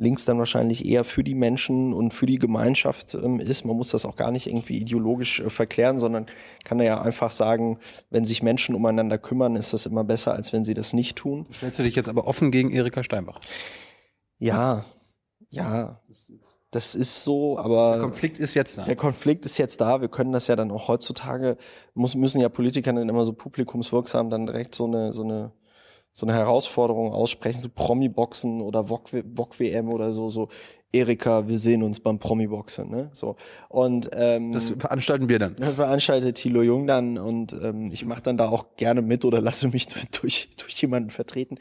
links dann wahrscheinlich eher für die Menschen und für die Gemeinschaft ähm, ist. Man muss das auch gar nicht irgendwie ideologisch äh, verklären, sondern kann ja einfach sagen, wenn sich Menschen umeinander kümmern, ist das immer besser, als wenn sie das nicht tun. Stellst du dich jetzt aber offen gegen Erika Steinbach? Ja, ja, das ist so, aber Der Konflikt ist jetzt da. der Konflikt ist jetzt da. Wir können das ja dann auch heutzutage, muss, müssen ja Politiker dann immer so publikumswirksam dann direkt so eine, so eine, so eine Herausforderung aussprechen, so Promi-Boxen oder VOG-WM oder so, so, Erika, wir sehen uns beim Promi-Boxen, ne? So. Und ähm, Das veranstalten wir dann. das veranstaltet Thilo Jung dann und ähm, ich mache dann da auch gerne mit oder lasse mich durch, durch jemanden vertreten.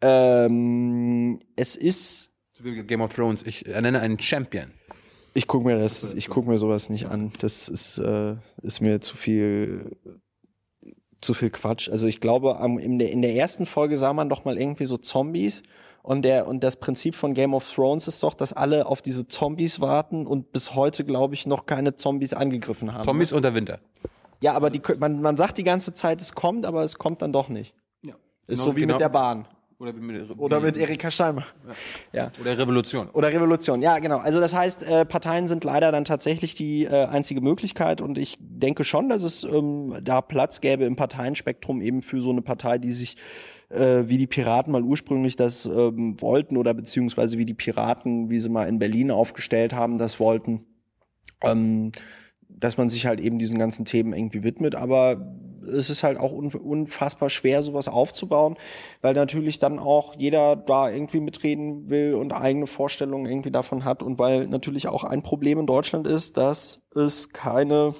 Ähm, es ist Game of Thrones. Ich ernenne einen Champion. Ich gucke mir das, ich gucke mir sowas nicht an. Das ist, äh, ist mir zu viel, zu viel Quatsch. Also ich glaube, in, der, in der ersten Folge sah man doch mal irgendwie so Zombies. Und der, und das Prinzip von Game of Thrones ist doch, dass alle auf diese Zombies warten und bis heute, glaube ich, noch keine Zombies angegriffen haben. Zombies unter Winter. Ja, aber die, man, man sagt die ganze Zeit, es kommt, aber es kommt dann doch nicht. Ja. Ist Genau- so wie genau- mit der Bahn. Oder mit, Oder mit Erika Steinmach. Ja. Oder Revolution. Oder Revolution, ja, genau. Also das heißt, äh, Parteien sind leider dann tatsächlich die äh, einzige Möglichkeit und ich denke schon, dass es ähm, da Platz gäbe im Parteienspektrum eben für so eine Partei, die sich äh, wie die Piraten mal ursprünglich das ähm, wollten oder beziehungsweise wie die Piraten, wie sie mal in Berlin aufgestellt haben, das wollten, ähm, dass man sich halt eben diesen ganzen Themen irgendwie widmet. Aber es ist halt auch unfassbar schwer, sowas aufzubauen, weil natürlich dann auch jeder da irgendwie mitreden will und eigene Vorstellungen irgendwie davon hat und weil natürlich auch ein Problem in Deutschland ist, dass es keine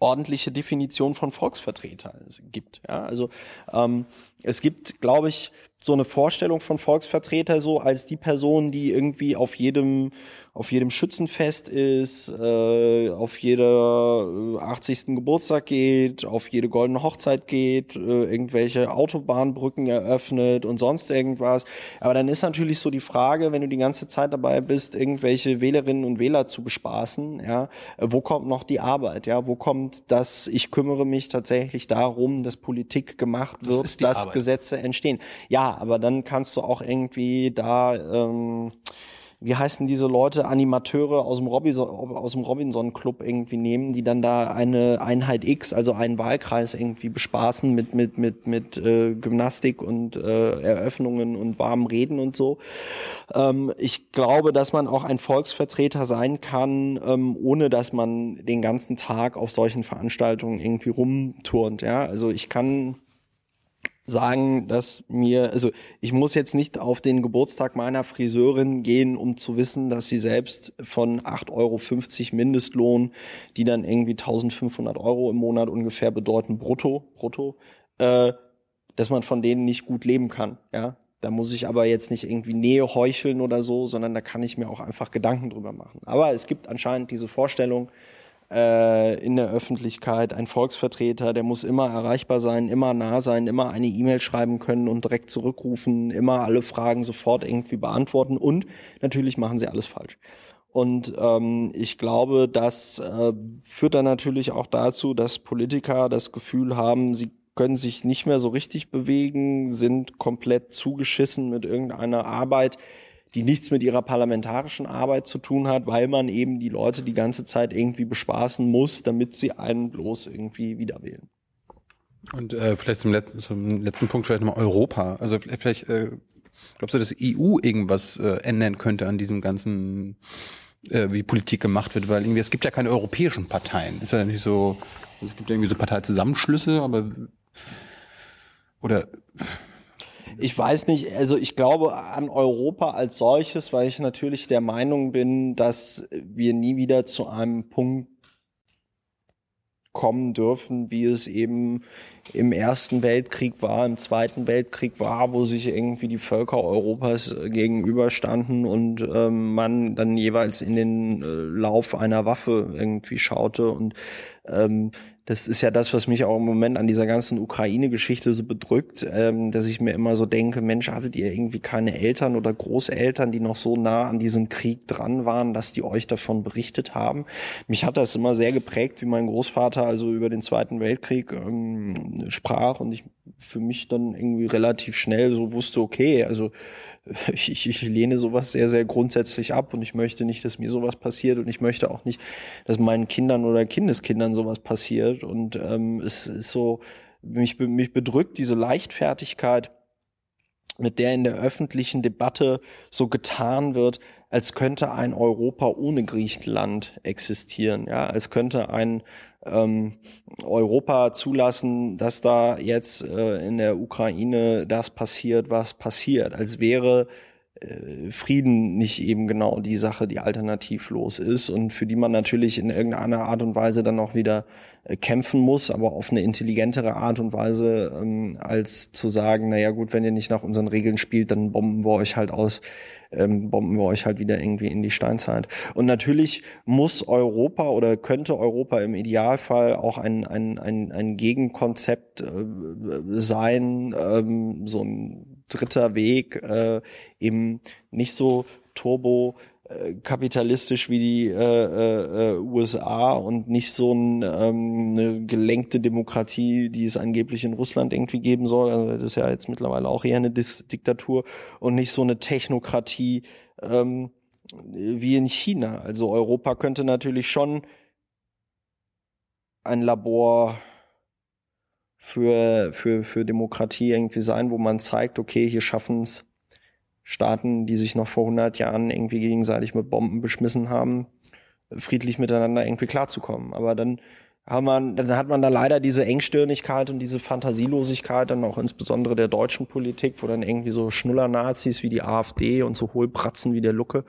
ordentliche Definition von Volksvertreter gibt. Ja, also ähm, es gibt, glaube ich, so eine Vorstellung von Volksvertreter so als die Person, die irgendwie auf jedem auf jedem Schützenfest ist, äh, auf jeder 80. Äh, Geburtstag geht, auf jede goldene Hochzeit geht, äh, irgendwelche Autobahnbrücken eröffnet und sonst irgendwas. Aber dann ist natürlich so die Frage, wenn du die ganze Zeit dabei bist, irgendwelche Wählerinnen und Wähler zu bespaßen, ja, wo kommt noch die Arbeit, ja, wo kommt das, ich kümmere mich tatsächlich darum, dass Politik gemacht wird, das dass Arbeit. Gesetze entstehen. Ja, aber dann kannst du auch irgendwie da ähm, wie heißen diese Leute, Animateure aus dem Robinson, aus dem Robinson Club irgendwie nehmen, die dann da eine Einheit X, also einen Wahlkreis irgendwie bespaßen mit mit mit mit äh, Gymnastik und äh, Eröffnungen und warmen Reden und so. Ähm, ich glaube, dass man auch ein Volksvertreter sein kann, ähm, ohne dass man den ganzen Tag auf solchen Veranstaltungen irgendwie rumturnt. Ja, also ich kann sagen, dass mir, also ich muss jetzt nicht auf den Geburtstag meiner Friseurin gehen, um zu wissen, dass sie selbst von 8,50 Euro Mindestlohn, die dann irgendwie 1500 Euro im Monat ungefähr bedeuten, brutto, brutto, äh, dass man von denen nicht gut leben kann, ja. Da muss ich aber jetzt nicht irgendwie Nähe heucheln oder so, sondern da kann ich mir auch einfach Gedanken drüber machen. Aber es gibt anscheinend diese Vorstellung, äh, in der Öffentlichkeit, ein Volksvertreter, der muss immer erreichbar sein, immer nah sein, immer eine E-Mail schreiben können und direkt zurückrufen, immer alle Fragen sofort irgendwie beantworten und natürlich machen sie alles falsch. Und ähm, ich glaube, das äh, führt dann natürlich auch dazu, dass Politiker das Gefühl haben, sie können sich nicht mehr so richtig bewegen, sind komplett zugeschissen mit irgendeiner Arbeit, die nichts mit ihrer parlamentarischen Arbeit zu tun hat, weil man eben die Leute die ganze Zeit irgendwie bespaßen muss, damit sie einen bloß irgendwie wieder wählen. Und äh, vielleicht zum letzten, zum letzten Punkt vielleicht nochmal Europa. Also vielleicht äh, glaubst du, dass EU irgendwas äh, ändern könnte an diesem ganzen, äh, wie Politik gemacht wird? Weil irgendwie es gibt ja keine europäischen Parteien. Ist ja nicht so, es gibt irgendwie so Parteizusammenschlüsse, aber oder ich weiß nicht, also ich glaube an Europa als solches, weil ich natürlich der Meinung bin, dass wir nie wieder zu einem Punkt kommen dürfen, wie es eben im Ersten Weltkrieg war, im Zweiten Weltkrieg war, wo sich irgendwie die Völker Europas gegenüberstanden und ähm, man dann jeweils in den äh, Lauf einer Waffe irgendwie schaute und ähm, das ist ja das, was mich auch im Moment an dieser ganzen Ukraine-Geschichte so bedrückt, ähm, dass ich mir immer so denke, Mensch, hattet ihr irgendwie keine Eltern oder Großeltern, die noch so nah an diesem Krieg dran waren, dass die euch davon berichtet haben? Mich hat das immer sehr geprägt, wie mein Großvater also über den Zweiten Weltkrieg ähm, sprach und ich für mich dann irgendwie relativ schnell so wusste, okay, also ich, ich lehne sowas sehr, sehr grundsätzlich ab und ich möchte nicht, dass mir sowas passiert und ich möchte auch nicht, dass meinen Kindern oder Kindeskindern sowas passiert. Und ähm, es ist so, mich, mich bedrückt diese Leichtfertigkeit, mit der in der öffentlichen Debatte so getan wird, als könnte ein Europa ohne Griechenland existieren, ja, als könnte ein ähm, Europa zulassen, dass da jetzt äh, in der Ukraine das passiert, was passiert, als wäre Frieden nicht eben genau die Sache, die alternativlos ist und für die man natürlich in irgendeiner Art und Weise dann auch wieder äh, kämpfen muss, aber auf eine intelligentere Art und Weise, ähm, als zu sagen, naja gut, wenn ihr nicht nach unseren Regeln spielt, dann bomben wir euch halt aus, ähm, bomben wir euch halt wieder irgendwie in die Steinzeit. Und natürlich muss Europa oder könnte Europa im Idealfall auch ein, ein, ein, ein Gegenkonzept äh, sein, ähm, so ein dritter Weg, äh, eben nicht so turbo äh, kapitalistisch wie die äh, äh, USA und nicht so ein, ähm, eine gelenkte Demokratie, die es angeblich in Russland irgendwie geben soll. Also das ist ja jetzt mittlerweile auch eher eine Dis Diktatur und nicht so eine Technokratie ähm, wie in China. Also Europa könnte natürlich schon ein Labor für, für, für Demokratie irgendwie sein, wo man zeigt, okay, hier schaffen es Staaten, die sich noch vor 100 Jahren irgendwie gegenseitig mit Bomben beschmissen haben, friedlich miteinander irgendwie klarzukommen. Aber dann haben man, dann hat man da leider diese Engstirnigkeit und diese Fantasielosigkeit dann auch insbesondere der deutschen Politik, wo dann irgendwie so Schnuller-Nazis wie die AfD und so Hohlbratzen wie der Lucke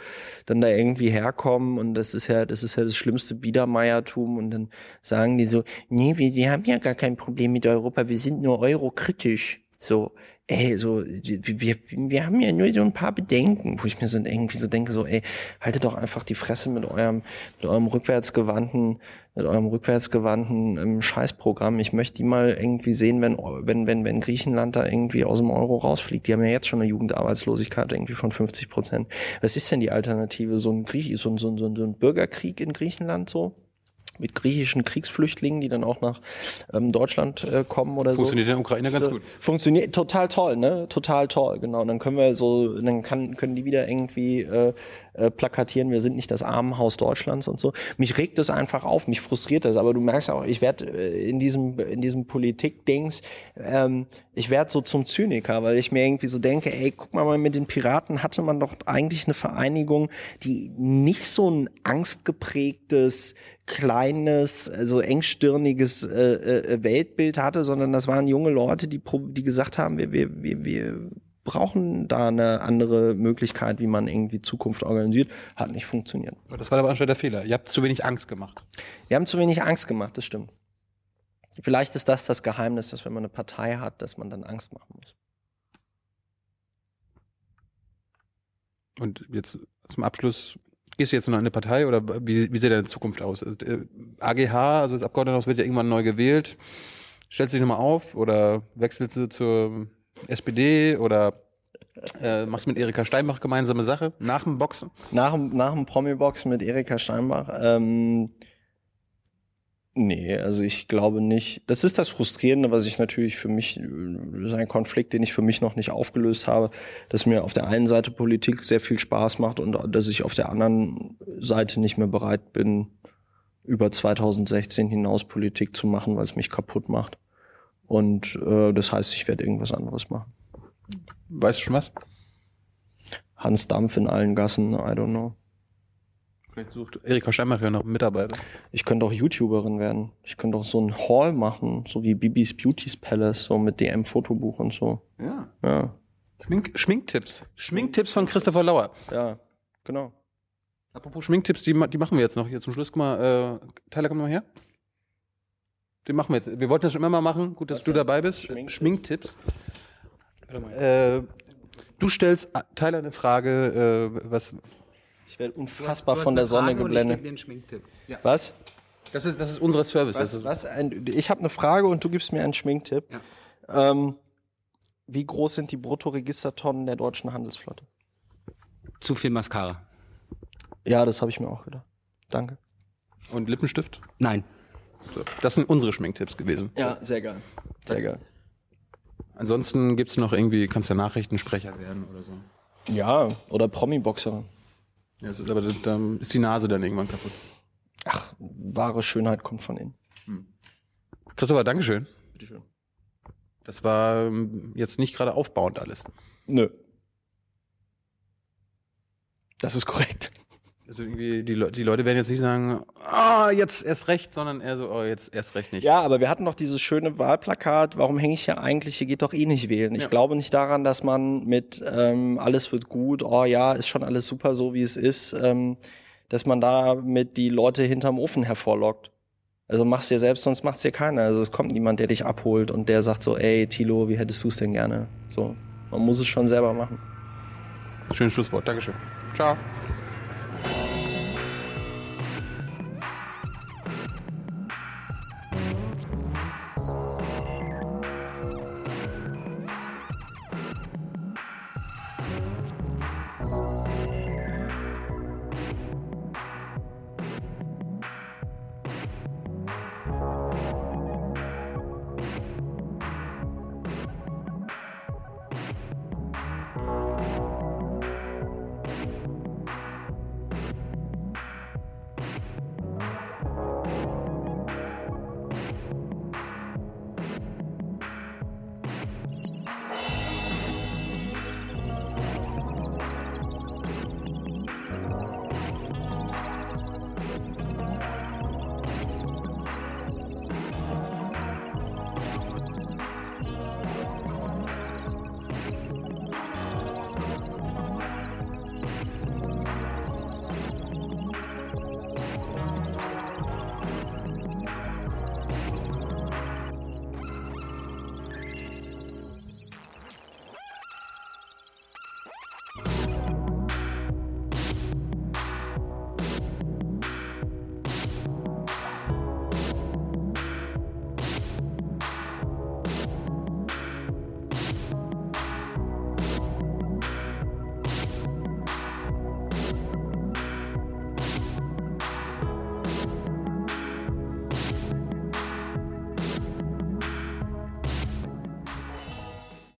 dann da irgendwie herkommen. Und das ist ja, das ist ja das schlimmste Biedermeiertum. Und dann sagen die so, nee, wir, wir haben ja gar kein Problem mit Europa, wir sind nur eurokritisch. So, ey, so, wir, wir haben ja nur so ein paar Bedenken, wo ich mir so irgendwie so denke, so, ey, haltet doch einfach die Fresse mit eurem, mit eurem rückwärtsgewandten, mit eurem rückwärtsgewandten ähm, Scheißprogramm. Ich möchte die mal irgendwie sehen, wenn, wenn, wenn, wenn Griechenland da irgendwie aus dem Euro rausfliegt. Die haben ja jetzt schon eine Jugendarbeitslosigkeit irgendwie von 50 Prozent. Was ist denn die Alternative? So ein Griech, so ein, so ein, so ein Bürgerkrieg in Griechenland so? Mit griechischen Kriegsflüchtlingen, die dann auch nach ähm, Deutschland äh, kommen oder Funktioniert so. in der Ukraine ganz gut. Funktioniert total toll, ne? Total toll, genau. Und dann können wir so, dann kann, können die wieder irgendwie äh, äh, plakatieren, wir sind nicht das Armenhaus Deutschlands und so. Mich regt das einfach auf, mich frustriert das, aber du merkst auch, ich werde äh, in diesem in diesem Politik-Dings, ähm, ich werde so zum Zyniker, weil ich mir irgendwie so denke, ey, guck mal, mal mit den Piraten hatte man doch eigentlich eine Vereinigung, die nicht so ein angstgeprägtes kleines, also engstirniges äh, äh, Weltbild hatte, sondern das waren junge Leute, die, die gesagt haben, wir, wir, wir, wir brauchen da eine andere Möglichkeit, wie man irgendwie Zukunft organisiert. Hat nicht funktioniert. Das war aber anscheinend der Fehler. Ihr habt zu wenig Angst gemacht. Wir haben zu wenig Angst gemacht, das stimmt. Vielleicht ist das das Geheimnis, dass wenn man eine Partei hat, dass man dann Angst machen muss. Und jetzt zum Abschluss, gehst du jetzt noch in eine Partei oder wie, wie sieht deine Zukunft aus? AGH, also das Abgeordnetenhaus wird ja irgendwann neu gewählt. Stellst du dich nochmal auf oder wechselst du zur SPD oder äh, machst mit Erika Steinbach gemeinsame Sache nach dem Boxen? Nach, nach dem Promi-Boxen mit Erika Steinbach. Ähm, nee, also ich glaube nicht. Das ist das Frustrierende, was ich natürlich für mich, das ist ein Konflikt, den ich für mich noch nicht aufgelöst habe, dass mir auf der einen Seite Politik sehr viel Spaß macht und dass ich auf der anderen Seite nicht mehr bereit bin, über 2016 hinaus Politik zu machen, weil es mich kaputt macht. Und äh, das heißt, ich werde irgendwas anderes machen. Weißt du schon was? Hans Dampf in allen Gassen, I don't know. Vielleicht sucht Erika Steinbach ja noch einen Mitarbeiter. Ich könnte auch YouTuberin werden. Ich könnte auch so ein Hall machen, so wie Bibis Beauty's Palace, so mit DM-Fotobuch und so. Ja. Ja, Schmink, Schminktipps. Schminktipps von Christopher Lauer. ja, genau. Apropos Schminktipps, die, die machen wir jetzt noch hier zum Schluss. Guck mal, äh, Tyler, komm mal her. Den machen wir jetzt. Wir wollten das schon immer mal machen. Gut, dass Was du dabei bist. Schminktipps? Schminktipps. Äh, du stellst äh, Tyler eine Frage, äh, was. Ich werde unfassbar von der Sonne geblendet. den Schminktipp. Was? Das ist, das ist unser Service. Was? Also, was? Ein, ich habe eine Frage und du gibst mir einen Schminktipp. Ähm, wie groß sind die Bruttoregistertonnen der deutschen Handelsflotte? Zu viel Mascara. Ja, das habe ich mir auch gedacht. Danke. Und Lippenstift. Nein. So, das sind unsere Schminktipps gewesen. Ja, sehr geil. Sehr geil. Ansonsten gibt's noch irgendwie, kannst ja Nachrichtensprecher werden oder so. Ja, oder Promi-Boxerin. Ja, das ist, aber da- dann ist die Nase dann irgendwann kaputt. Ach, wahre Schönheit kommt von innen. Christopher, Dankeschön. Bitteschön. Das war ähm, jetzt nicht gerade aufbauend alles. Nö. Das ist korrekt. Also irgendwie, die, Le die Leute werden jetzt nicht sagen, ah, jetzt erst recht, sondern eher so, oh, jetzt erst recht nicht. Ja, aber wir hatten noch dieses schöne Wahlplakat. Warum hänge ich hier eigentlich? Hier geht doch eh nicht wählen. Ich Ja. glaube nicht daran, dass man mit ähm, alles wird gut, oh ja, ist schon alles super so, wie es ist, ähm, dass man damit die Leute hinterm Ofen hervorlockt. Also mach's dir selbst, sonst macht's dir keiner. Also es kommt niemand, der dich abholt und der sagt so, ey, Tilo, wie hättest du's denn gerne? So, man muss es schon selber machen. Schönes Schlusswort. Dankeschön. Ciao.